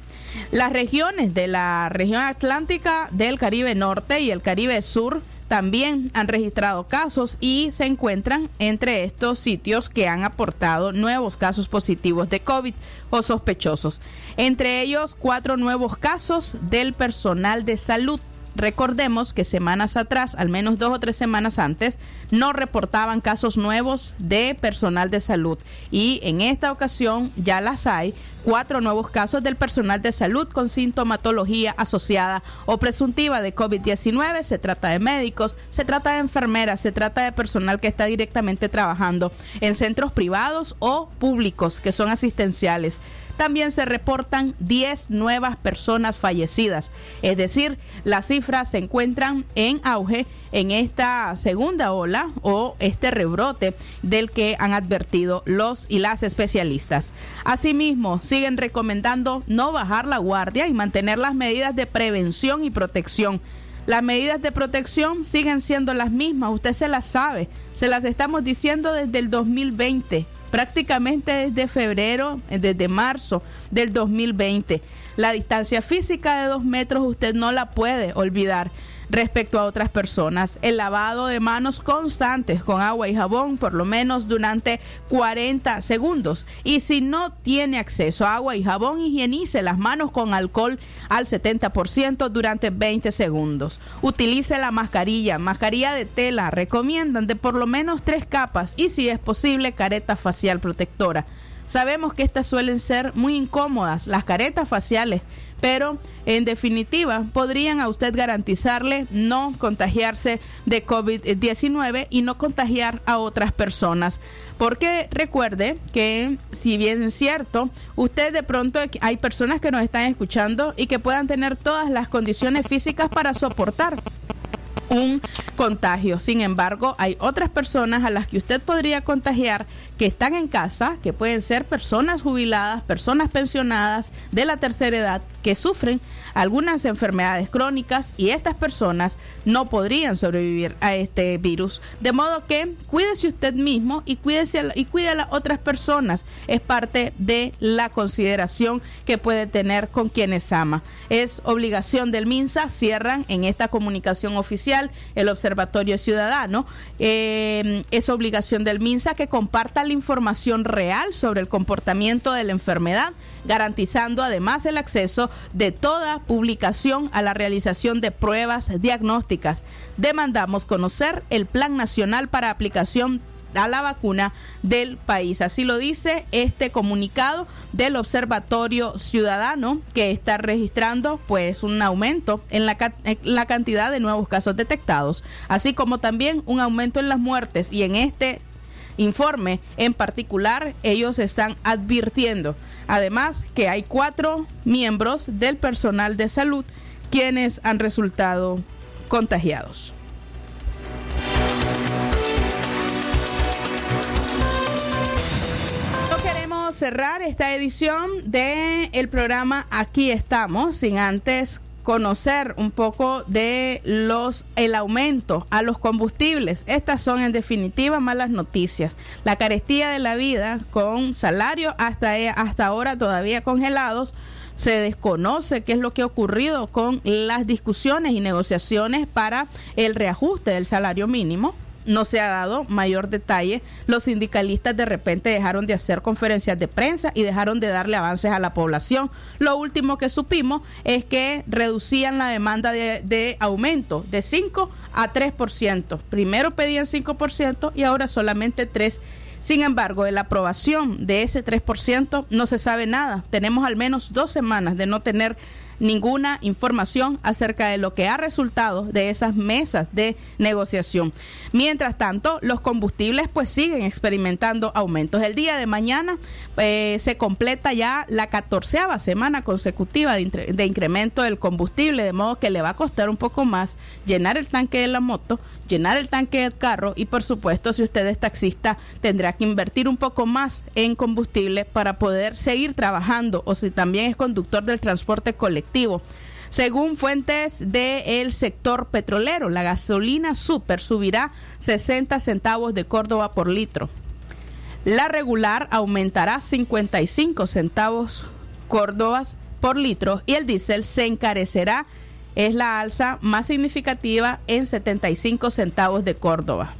Las regiones de la región atlántica del Caribe Norte y el Caribe Sur también han registrado casos y se encuentran entre estos sitios que han aportado nuevos casos positivos de COVID o sospechosos. Entre ellos, cuatro nuevos casos del personal de salud. Recordemos que semanas atrás, al menos dos o tres semanas antes, no reportaban casos nuevos de personal de salud. Y en esta ocasión ya las hay cuatro nuevos casos del personal de salud con sintomatología asociada o presuntiva de COVID-19. Se trata de médicos, se trata de enfermeras, se trata de personal que está directamente trabajando en centros privados o públicos que son asistenciales también se reportan 10 nuevas personas fallecidas. Es decir, las cifras se encuentran en auge en esta segunda ola o este rebrote del que han advertido los y las especialistas. Asimismo, siguen recomendando no bajar la guardia y mantener las medidas de prevención y protección. Las medidas de protección siguen siendo las mismas, usted se las sabe, se las estamos diciendo desde el 2020 prácticamente desde febrero, desde marzo del 2020. La distancia física de dos metros usted no la puede olvidar respecto a otras personas. El lavado de manos constantes con agua y jabón por lo menos durante 40 segundos. Y si no tiene acceso a agua y jabón, higienice las manos con alcohol al 70% durante 20 segundos. Utilice la mascarilla, mascarilla de tela, recomiendan de por lo menos tres capas y si es posible careta facial protectora. Sabemos que estas suelen ser muy incómodas, las caretas faciales, pero en definitiva podrían a usted garantizarle no contagiarse de COVID-19 y no contagiar a otras personas. Porque recuerde que si bien es cierto, usted de pronto hay personas que nos están escuchando y que puedan tener todas las condiciones físicas para soportar un contagio. Sin embargo, hay otras personas a las que usted podría contagiar que están en casa, que pueden ser personas jubiladas, personas pensionadas de la tercera edad, que sufren algunas enfermedades crónicas y estas personas no podrían sobrevivir a este virus. De modo que cuídese usted mismo y cuídese y cuide a las otras personas. Es parte de la consideración que puede tener con quienes ama. Es obligación del MINSA, cierran en esta comunicación oficial el Observatorio Ciudadano. Eh, es obligación del MINSA que comparta la información real sobre el comportamiento de la enfermedad, garantizando además el acceso de toda publicación a la realización de pruebas diagnósticas. Demandamos conocer el Plan Nacional para aplicación a la vacuna del país. Así lo dice este comunicado del Observatorio Ciudadano que está registrando pues un aumento en la, en la, cantidad de nuevos casos detectados, así como también un aumento en las muertes y en este informe en particular ellos están advirtiendo además que hay cuatro miembros del personal de salud quienes han resultado contagiados. No queremos cerrar esta edición de el programa Aquí estamos sin antes conocer un poco de los el aumento a los combustibles. Estas son en definitiva malas noticias. La carestía de la vida con salario hasta hasta ahora todavía congelados. Se desconoce qué es lo que ha ocurrido con las discusiones y negociaciones para el reajuste del salario mínimo no se ha dado mayor detalle. Los sindicalistas de repente dejaron de hacer conferencias de prensa y dejaron de darle avances a la población. Lo último que supimos es que reducían la demanda de, aumento de 5 a 3%. Primero pedían 5% y ahora solamente 3%. Sin embargo, de la aprobación de ese 3% no se sabe nada. Tenemos al menos dos semanas de no tener ninguna información acerca de lo que ha resultado de esas mesas de negociación. Mientras tanto, los combustibles pues siguen experimentando aumentos. El día de mañana eh, se completa ya la catorceava semana consecutiva de, de incremento del combustible, de modo que le va a costar un poco más llenar el tanque de la moto, llenar el tanque del carro y por supuesto si usted es taxista tendrá que invertir un poco más en combustible para poder seguir trabajando o si también es conductor del transporte colectivo Según fuentes del sector petrolero, la gasolina super subirá 60 centavos de Córdoba por litro. La regular aumentará 55 centavos Córdobas por litro y el diésel se encarecerá. Es la alza más significativa en 75 centavos de Córdoba.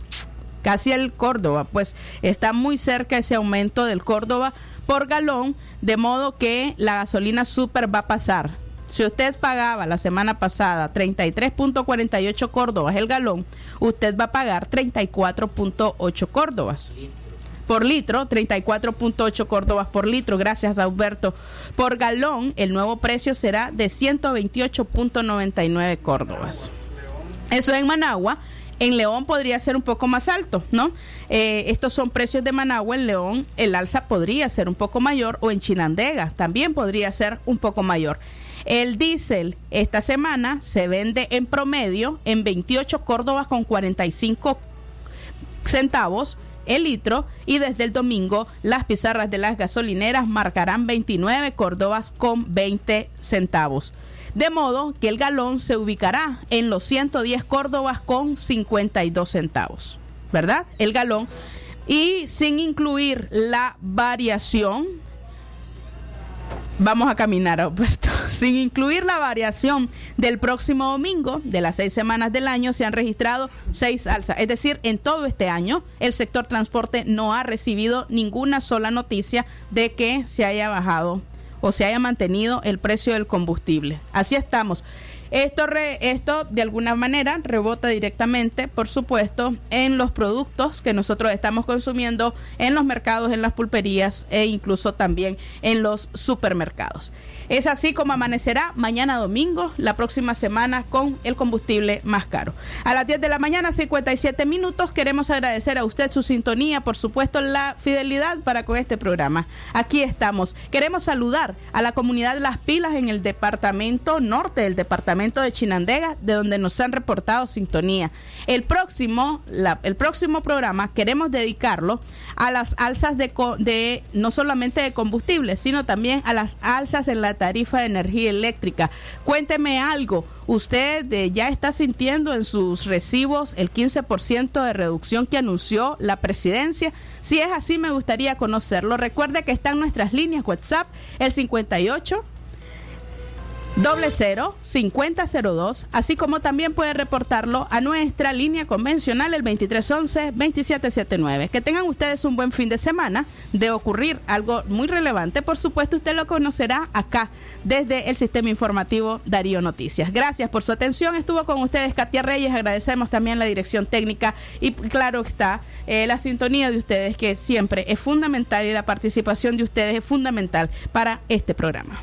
Casi el Córdoba, pues está muy cerca ese aumento del Córdoba por galón, de modo que la gasolina super va a pasar. Si usted pagaba la semana pasada 33.48 Córdobas el galón, usted va a pagar 34.8 Córdobas por litro, 34.8 Córdobas por litro, gracias Alberto. Por galón, el nuevo precio será de 128.99 Córdobas. Eso en Managua. En León podría ser un poco más alto, ¿no? Eh, estos son precios de Managua. En León el alza podría ser un poco mayor o en Chinandega también podría ser un poco mayor. El diésel esta semana se vende en promedio en 28 Córdobas con 45 centavos el litro y desde el domingo las pizarras de las gasolineras marcarán 29 Córdobas con 20 centavos. De modo que el galón se ubicará en los 110 Córdobas con 52 centavos, ¿verdad? El galón y sin incluir la variación Vamos a caminar, Alberto. Sin incluir la variación del próximo domingo, de las seis semanas del año, se han registrado seis alzas. Es decir, en todo este año, el sector transporte no ha recibido ninguna sola noticia de que se haya bajado o se haya mantenido el precio del combustible. Así estamos. Esto, de alguna manera rebota directamente, por supuesto, en los productos que nosotros estamos consumiendo en los mercados, en las pulperías e incluso también en los supermercados. Es así como amanecerá mañana domingo, la próxima semana, con el combustible más caro. A las 10 de la mañana, 57 minutos, queremos agradecer a usted su sintonía, por supuesto, la fidelidad para con este programa. Aquí estamos. Queremos saludar a la comunidad de Las Pilas en el departamento norte del departamento de Chinandega, de donde nos han reportado sintonía. El próximo, el próximo programa queremos dedicarlo a las alzas de, no solamente de combustible, sino también a las alzas en la tarifa de energía eléctrica. Cuénteme algo. ¿Usted eh, ya está sintiendo en sus recibos el 15% de reducción que anunció la presidencia? Si es así, me gustaría conocerlo. Recuerde que están nuestras líneas WhatsApp, el 58 doble cero 5002, así como también puede reportarlo a nuestra línea convencional el 2311 2779. Que tengan ustedes un buen fin de semana. De ocurrir algo muy relevante, por supuesto, usted lo conocerá acá desde el sistema informativo Darío Noticias. Gracias por su atención. Estuvo con ustedes Katia Reyes. Agradecemos también la dirección técnica y claro está eh, la sintonía de ustedes que siempre es fundamental y la participación de ustedes es fundamental para este programa.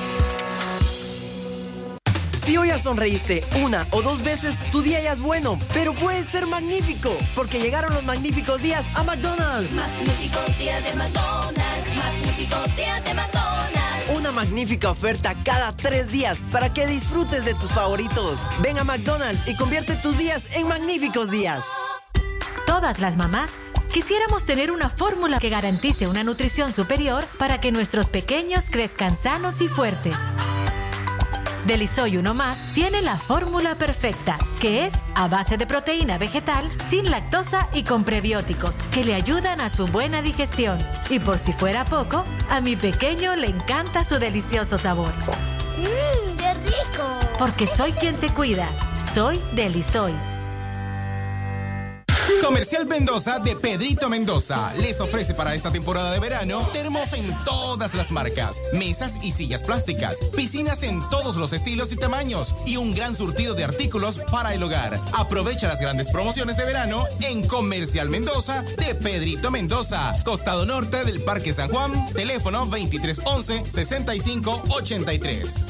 Si hoy ya sonreíste una o dos veces, tu día ya es bueno, pero puede ser magnífico, porque llegaron los magníficos días a McDonald's. Magníficos días de McDonald's, magníficos días de McDonald's. Una magnífica oferta cada tres días para que disfrutes de tus favoritos. Ven a McDonald's y convierte tus días en magníficos días. Todas las mamás quisiéramos tener una fórmula que garantice una nutrición superior para que nuestros pequeños crezcan sanos y fuertes. Delisoy Uno Más tiene la fórmula perfecta, que es a base de proteína vegetal, sin lactosa y con prebióticos, que le ayudan a su buena digestión. Y por si fuera poco, a mi pequeño le encanta su delicioso sabor. ¡Mmm, qué rico! Porque soy quien te cuida. Soy Delisoy. Comercial Mendoza de Pedrito Mendoza les ofrece para esta temporada de verano termos en todas las marcas, mesas y sillas plásticas, piscinas en todos los estilos y tamaños y un gran surtido de artículos para el hogar. Aprovecha las grandes promociones de verano en Comercial Mendoza de Pedrito Mendoza, costado norte del Parque San Juan, teléfono 2311 6583.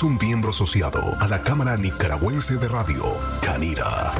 es un miembro asociado a la Cámara Nicaragüense de Radio, Canira.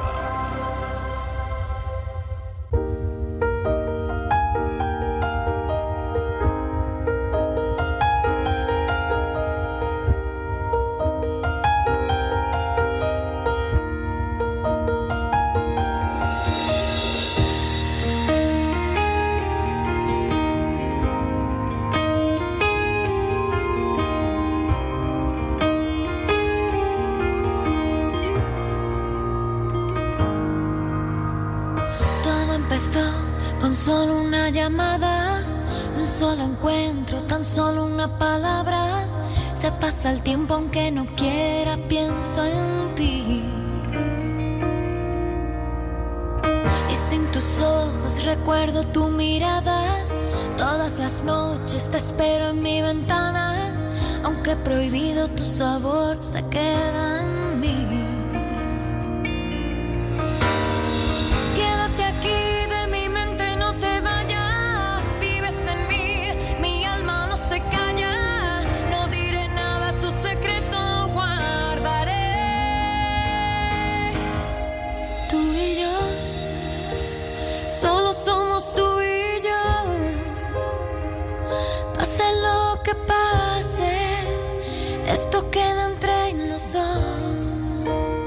Podcast.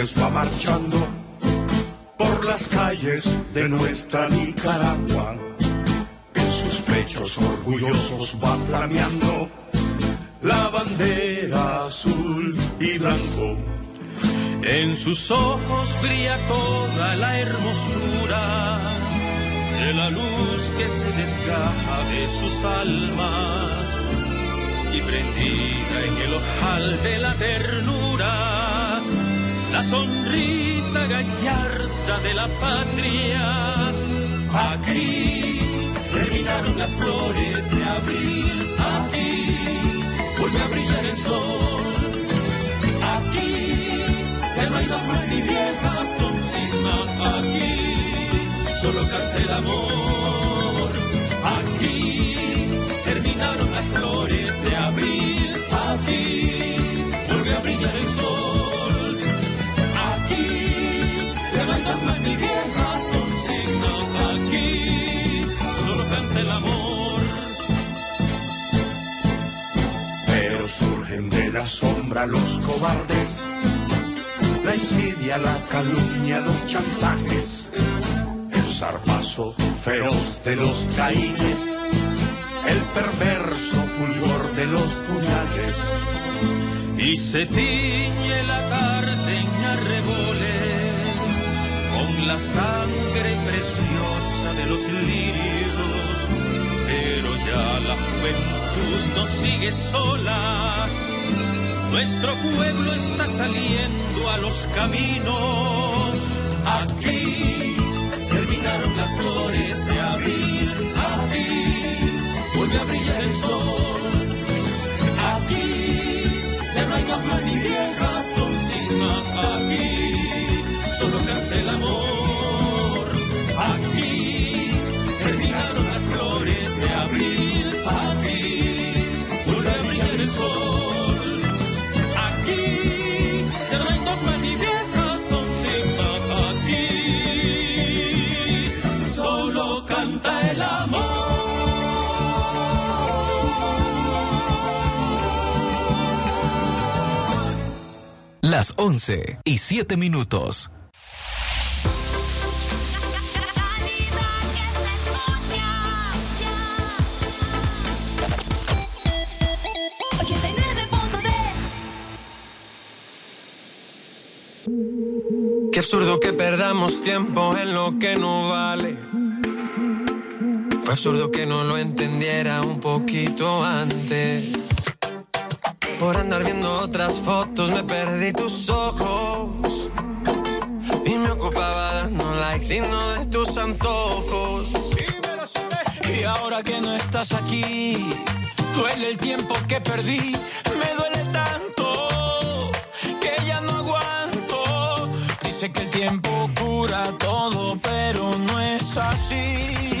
Va marchando por las calles de nuestra Nicaragua. En sus pechos orgullosos va flameando la bandera azul y blanco. En sus ojos brilla toda la hermosura de la luz que se desgaja de sus almas y prendida en el ojal de la ternura la sonrisa gallarda de la patria. Aquí terminaron las flores de abril, aquí vuelve a brillar el sol. Aquí ya no hay damas ni viejas consignas, aquí solo canta el amor. Aquí terminaron las flores de abril, aquí vuelve a brillar el sol. Damas ni viejas consignas, aquí. Solo canta el amor. Pero surgen de la sombra los cobardes, la insidia, la calumnia, los chantajes, el zarpazo feroz de los caínes, el perverso fulgor de los puñales. y se tiñe la tarde en arreboles la sangre preciosa de los lirios, pero ya la juventud no sigue sola. Nuestro pueblo está saliendo a los caminos. Aquí terminaron las flores de abril. Aquí vuelve a brillar el sol. Aquí ya no hay damas ni viejas consignas aquí, solo canta el amor. Las 11 y 7 minutos. Qué absurdo que perdamos tiempo en lo que no vale. Fue absurdo que no lo entendiera un poquito antes. Por andar viendo otras fotos me perdí tus ojos. Y me ocupaba dando likes y no de tus antojos. Y ahora que no estás aquí, duele el tiempo que perdí. Me duele tanto que ya no aguanto. Dice que el tiempo cura todo, pero no es así.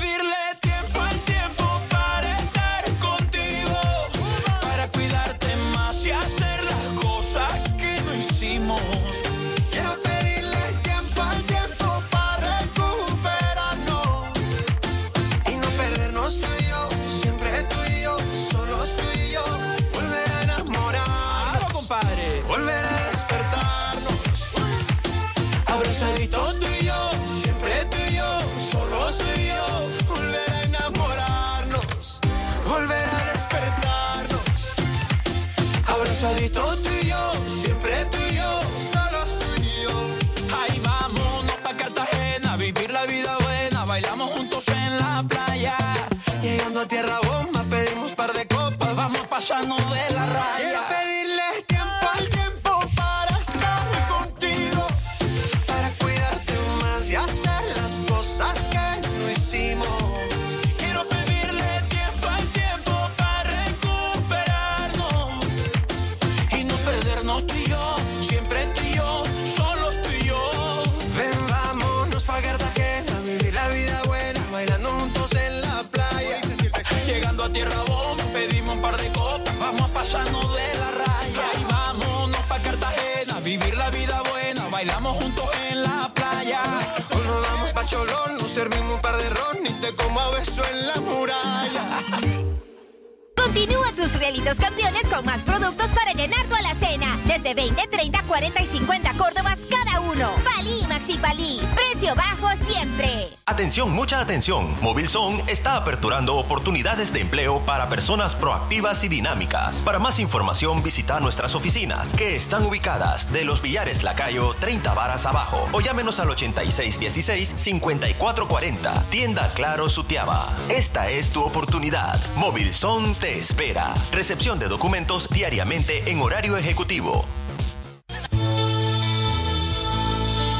Tierra bomba pedimos par de copas, vamos pasando Tus realitos campeones con más productos para llenar tu alacena. Desde 20, 30, 40 y 50 Córdobas cada uno. Palí Maxi Palí. Precio bajo siempre. Atención, mucha atención. Movilzone está aperturando oportunidades de empleo para personas proactivas y dinámicas. Para más información visita nuestras oficinas que están ubicadas de los Villares Lacayo 30 varas abajo o llámenos al 8616-5440. Tienda Claro Sutiaba. Esta es tu oportunidad. Movilzone te espera. Recepción de documentos diariamente en horario ejecutivo.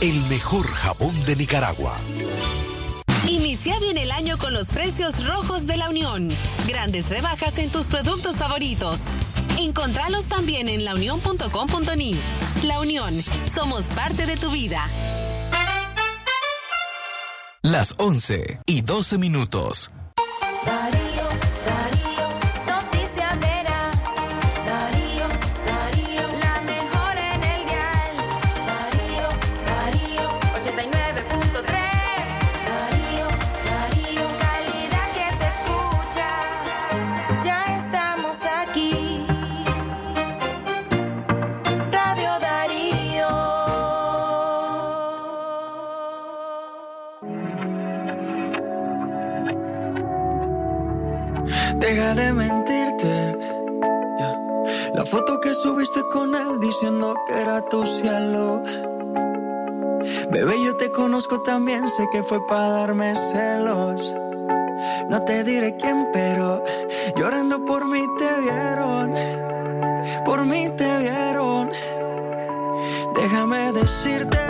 el mejor jabón de Nicaragua. Inicia bien el año con los precios rojos de la Unión. Grandes rebajas en tus productos favoritos. Encontralos también en launión.com.ni. La Unión, somos parte de tu vida. Las 11 y 12 minutos. Que era tu cielo. Bebé, yo te conozco también, sé que fue para darme celos. No te diré quién, pero llorando por mí te vieron. Por mí te vieron. Déjame decirte.